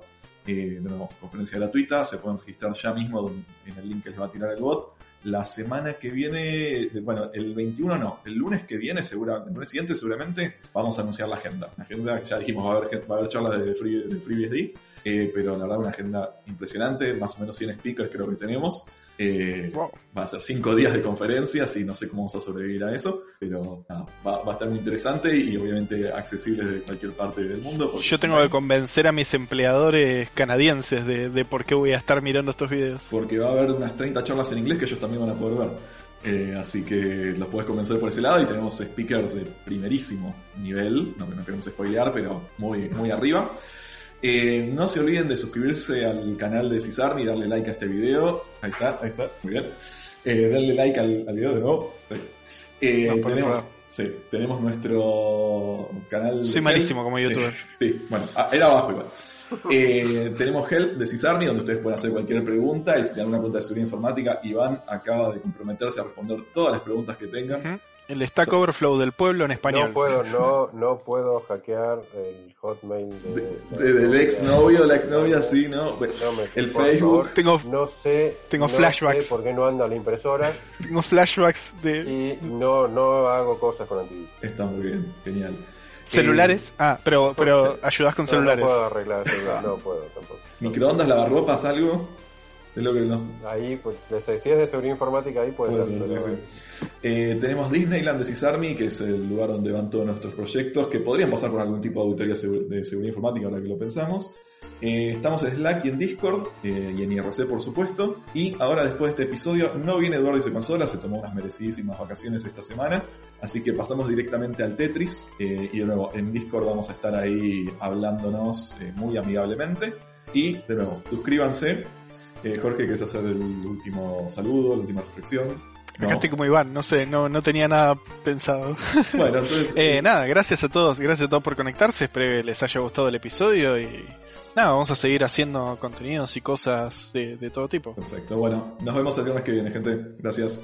Eh, conferencia gratuita, se pueden registrar ya mismo en el link que les va a tirar el bot. La semana que viene, eh, bueno, el 21 no, el lunes que viene, segura, el lunes siguiente seguramente vamos a anunciar la agenda. La agenda, ya dijimos, va a haber, va a haber charlas de, Free, de FreeBSD, eh, pero la verdad una agenda impresionante, más o menos 100 speakers creo que tenemos. Eh, Wow. Va a ser cinco días de conferencias y no sé cómo vamos a sobrevivir a eso, pero nada, va, va a estar muy interesante y obviamente accesible desde cualquier parte del mundo. Yo tengo que convencer a mis empleadores canadienses de, de por qué voy a estar mirando estos videos. Porque va a haber unas 30 charlas en inglés que ellos también van a poder ver. Eh, así que los puedes convencer por ese lado y tenemos speakers de primerísimo nivel, no, no queremos spoilear, pero muy, muy arriba. Eh, no se olviden de suscribirse al canal de Cisarmi y darle like a este video. Ahí está, ahí está, muy bien. Eh, darle like al, al video de nuevo. Eh, No, tenemos, sí, tenemos nuestro canal. Soy malísimo como youtuber. Sí, bueno, ah, era abajo igual. Eh, tenemos Help de Cisarmi, donde ustedes pueden hacer cualquier pregunta. Y si tienen alguna pregunta de seguridad informática, Iván acaba de comprometerse a responder todas las preguntas que tengan. El Stack Overflow del pueblo en español. No puedo, no, no puedo hackear el hotmail de, De- del exnovio, la exnovia, sí, ¿no? No me- el Facebook. favor, Tengo, no sé, Tengo no flashbacks. sé por qué no anda la impresora tengo flashbacks de y no, no hago cosas con antivirus. Está muy bien, genial. celulares. Ah, pero, pero Sí. ayudás con No, celulares. No, puedo arreglar el celular, no puedo tampoco. Microondas, lavarropas, algo. Es lo que nos. Ahí, pues, si es de seguridad informática, ahí puede Puede ser. ser, pero- sí, sí. Eh, tenemos Disneyland de Cisarmi, que es el lugar donde van todos nuestros proyectos, que podrían pasar por algún tipo de auditoría de seguridad informática, ahora que lo pensamos. Eh, estamos en Slack y en Discord, eh, y en IRC por supuesto. Y ahora después de este episodio, no viene Eduardo y su consola, se tomó unas merecidísimas vacaciones esta semana. Así que pasamos directamente al Tetris. eh, y de nuevo, en Discord vamos a estar ahí hablándonos muy amigablemente. Y de nuevo, suscríbanse. Eh, Jorge, ¿quieres hacer el último saludo, la última reflexión? Acá estoy como Iván, no sé, no, no tenía nada pensado. Bueno, entonces. Eh, nada, gracias a todos, gracias a todos por conectarse, espero que les haya gustado el episodio y nada, vamos a seguir haciendo contenidos y cosas de, de todo tipo. Perfecto. Bueno, nos vemos el viernes que viene, gente. Gracias.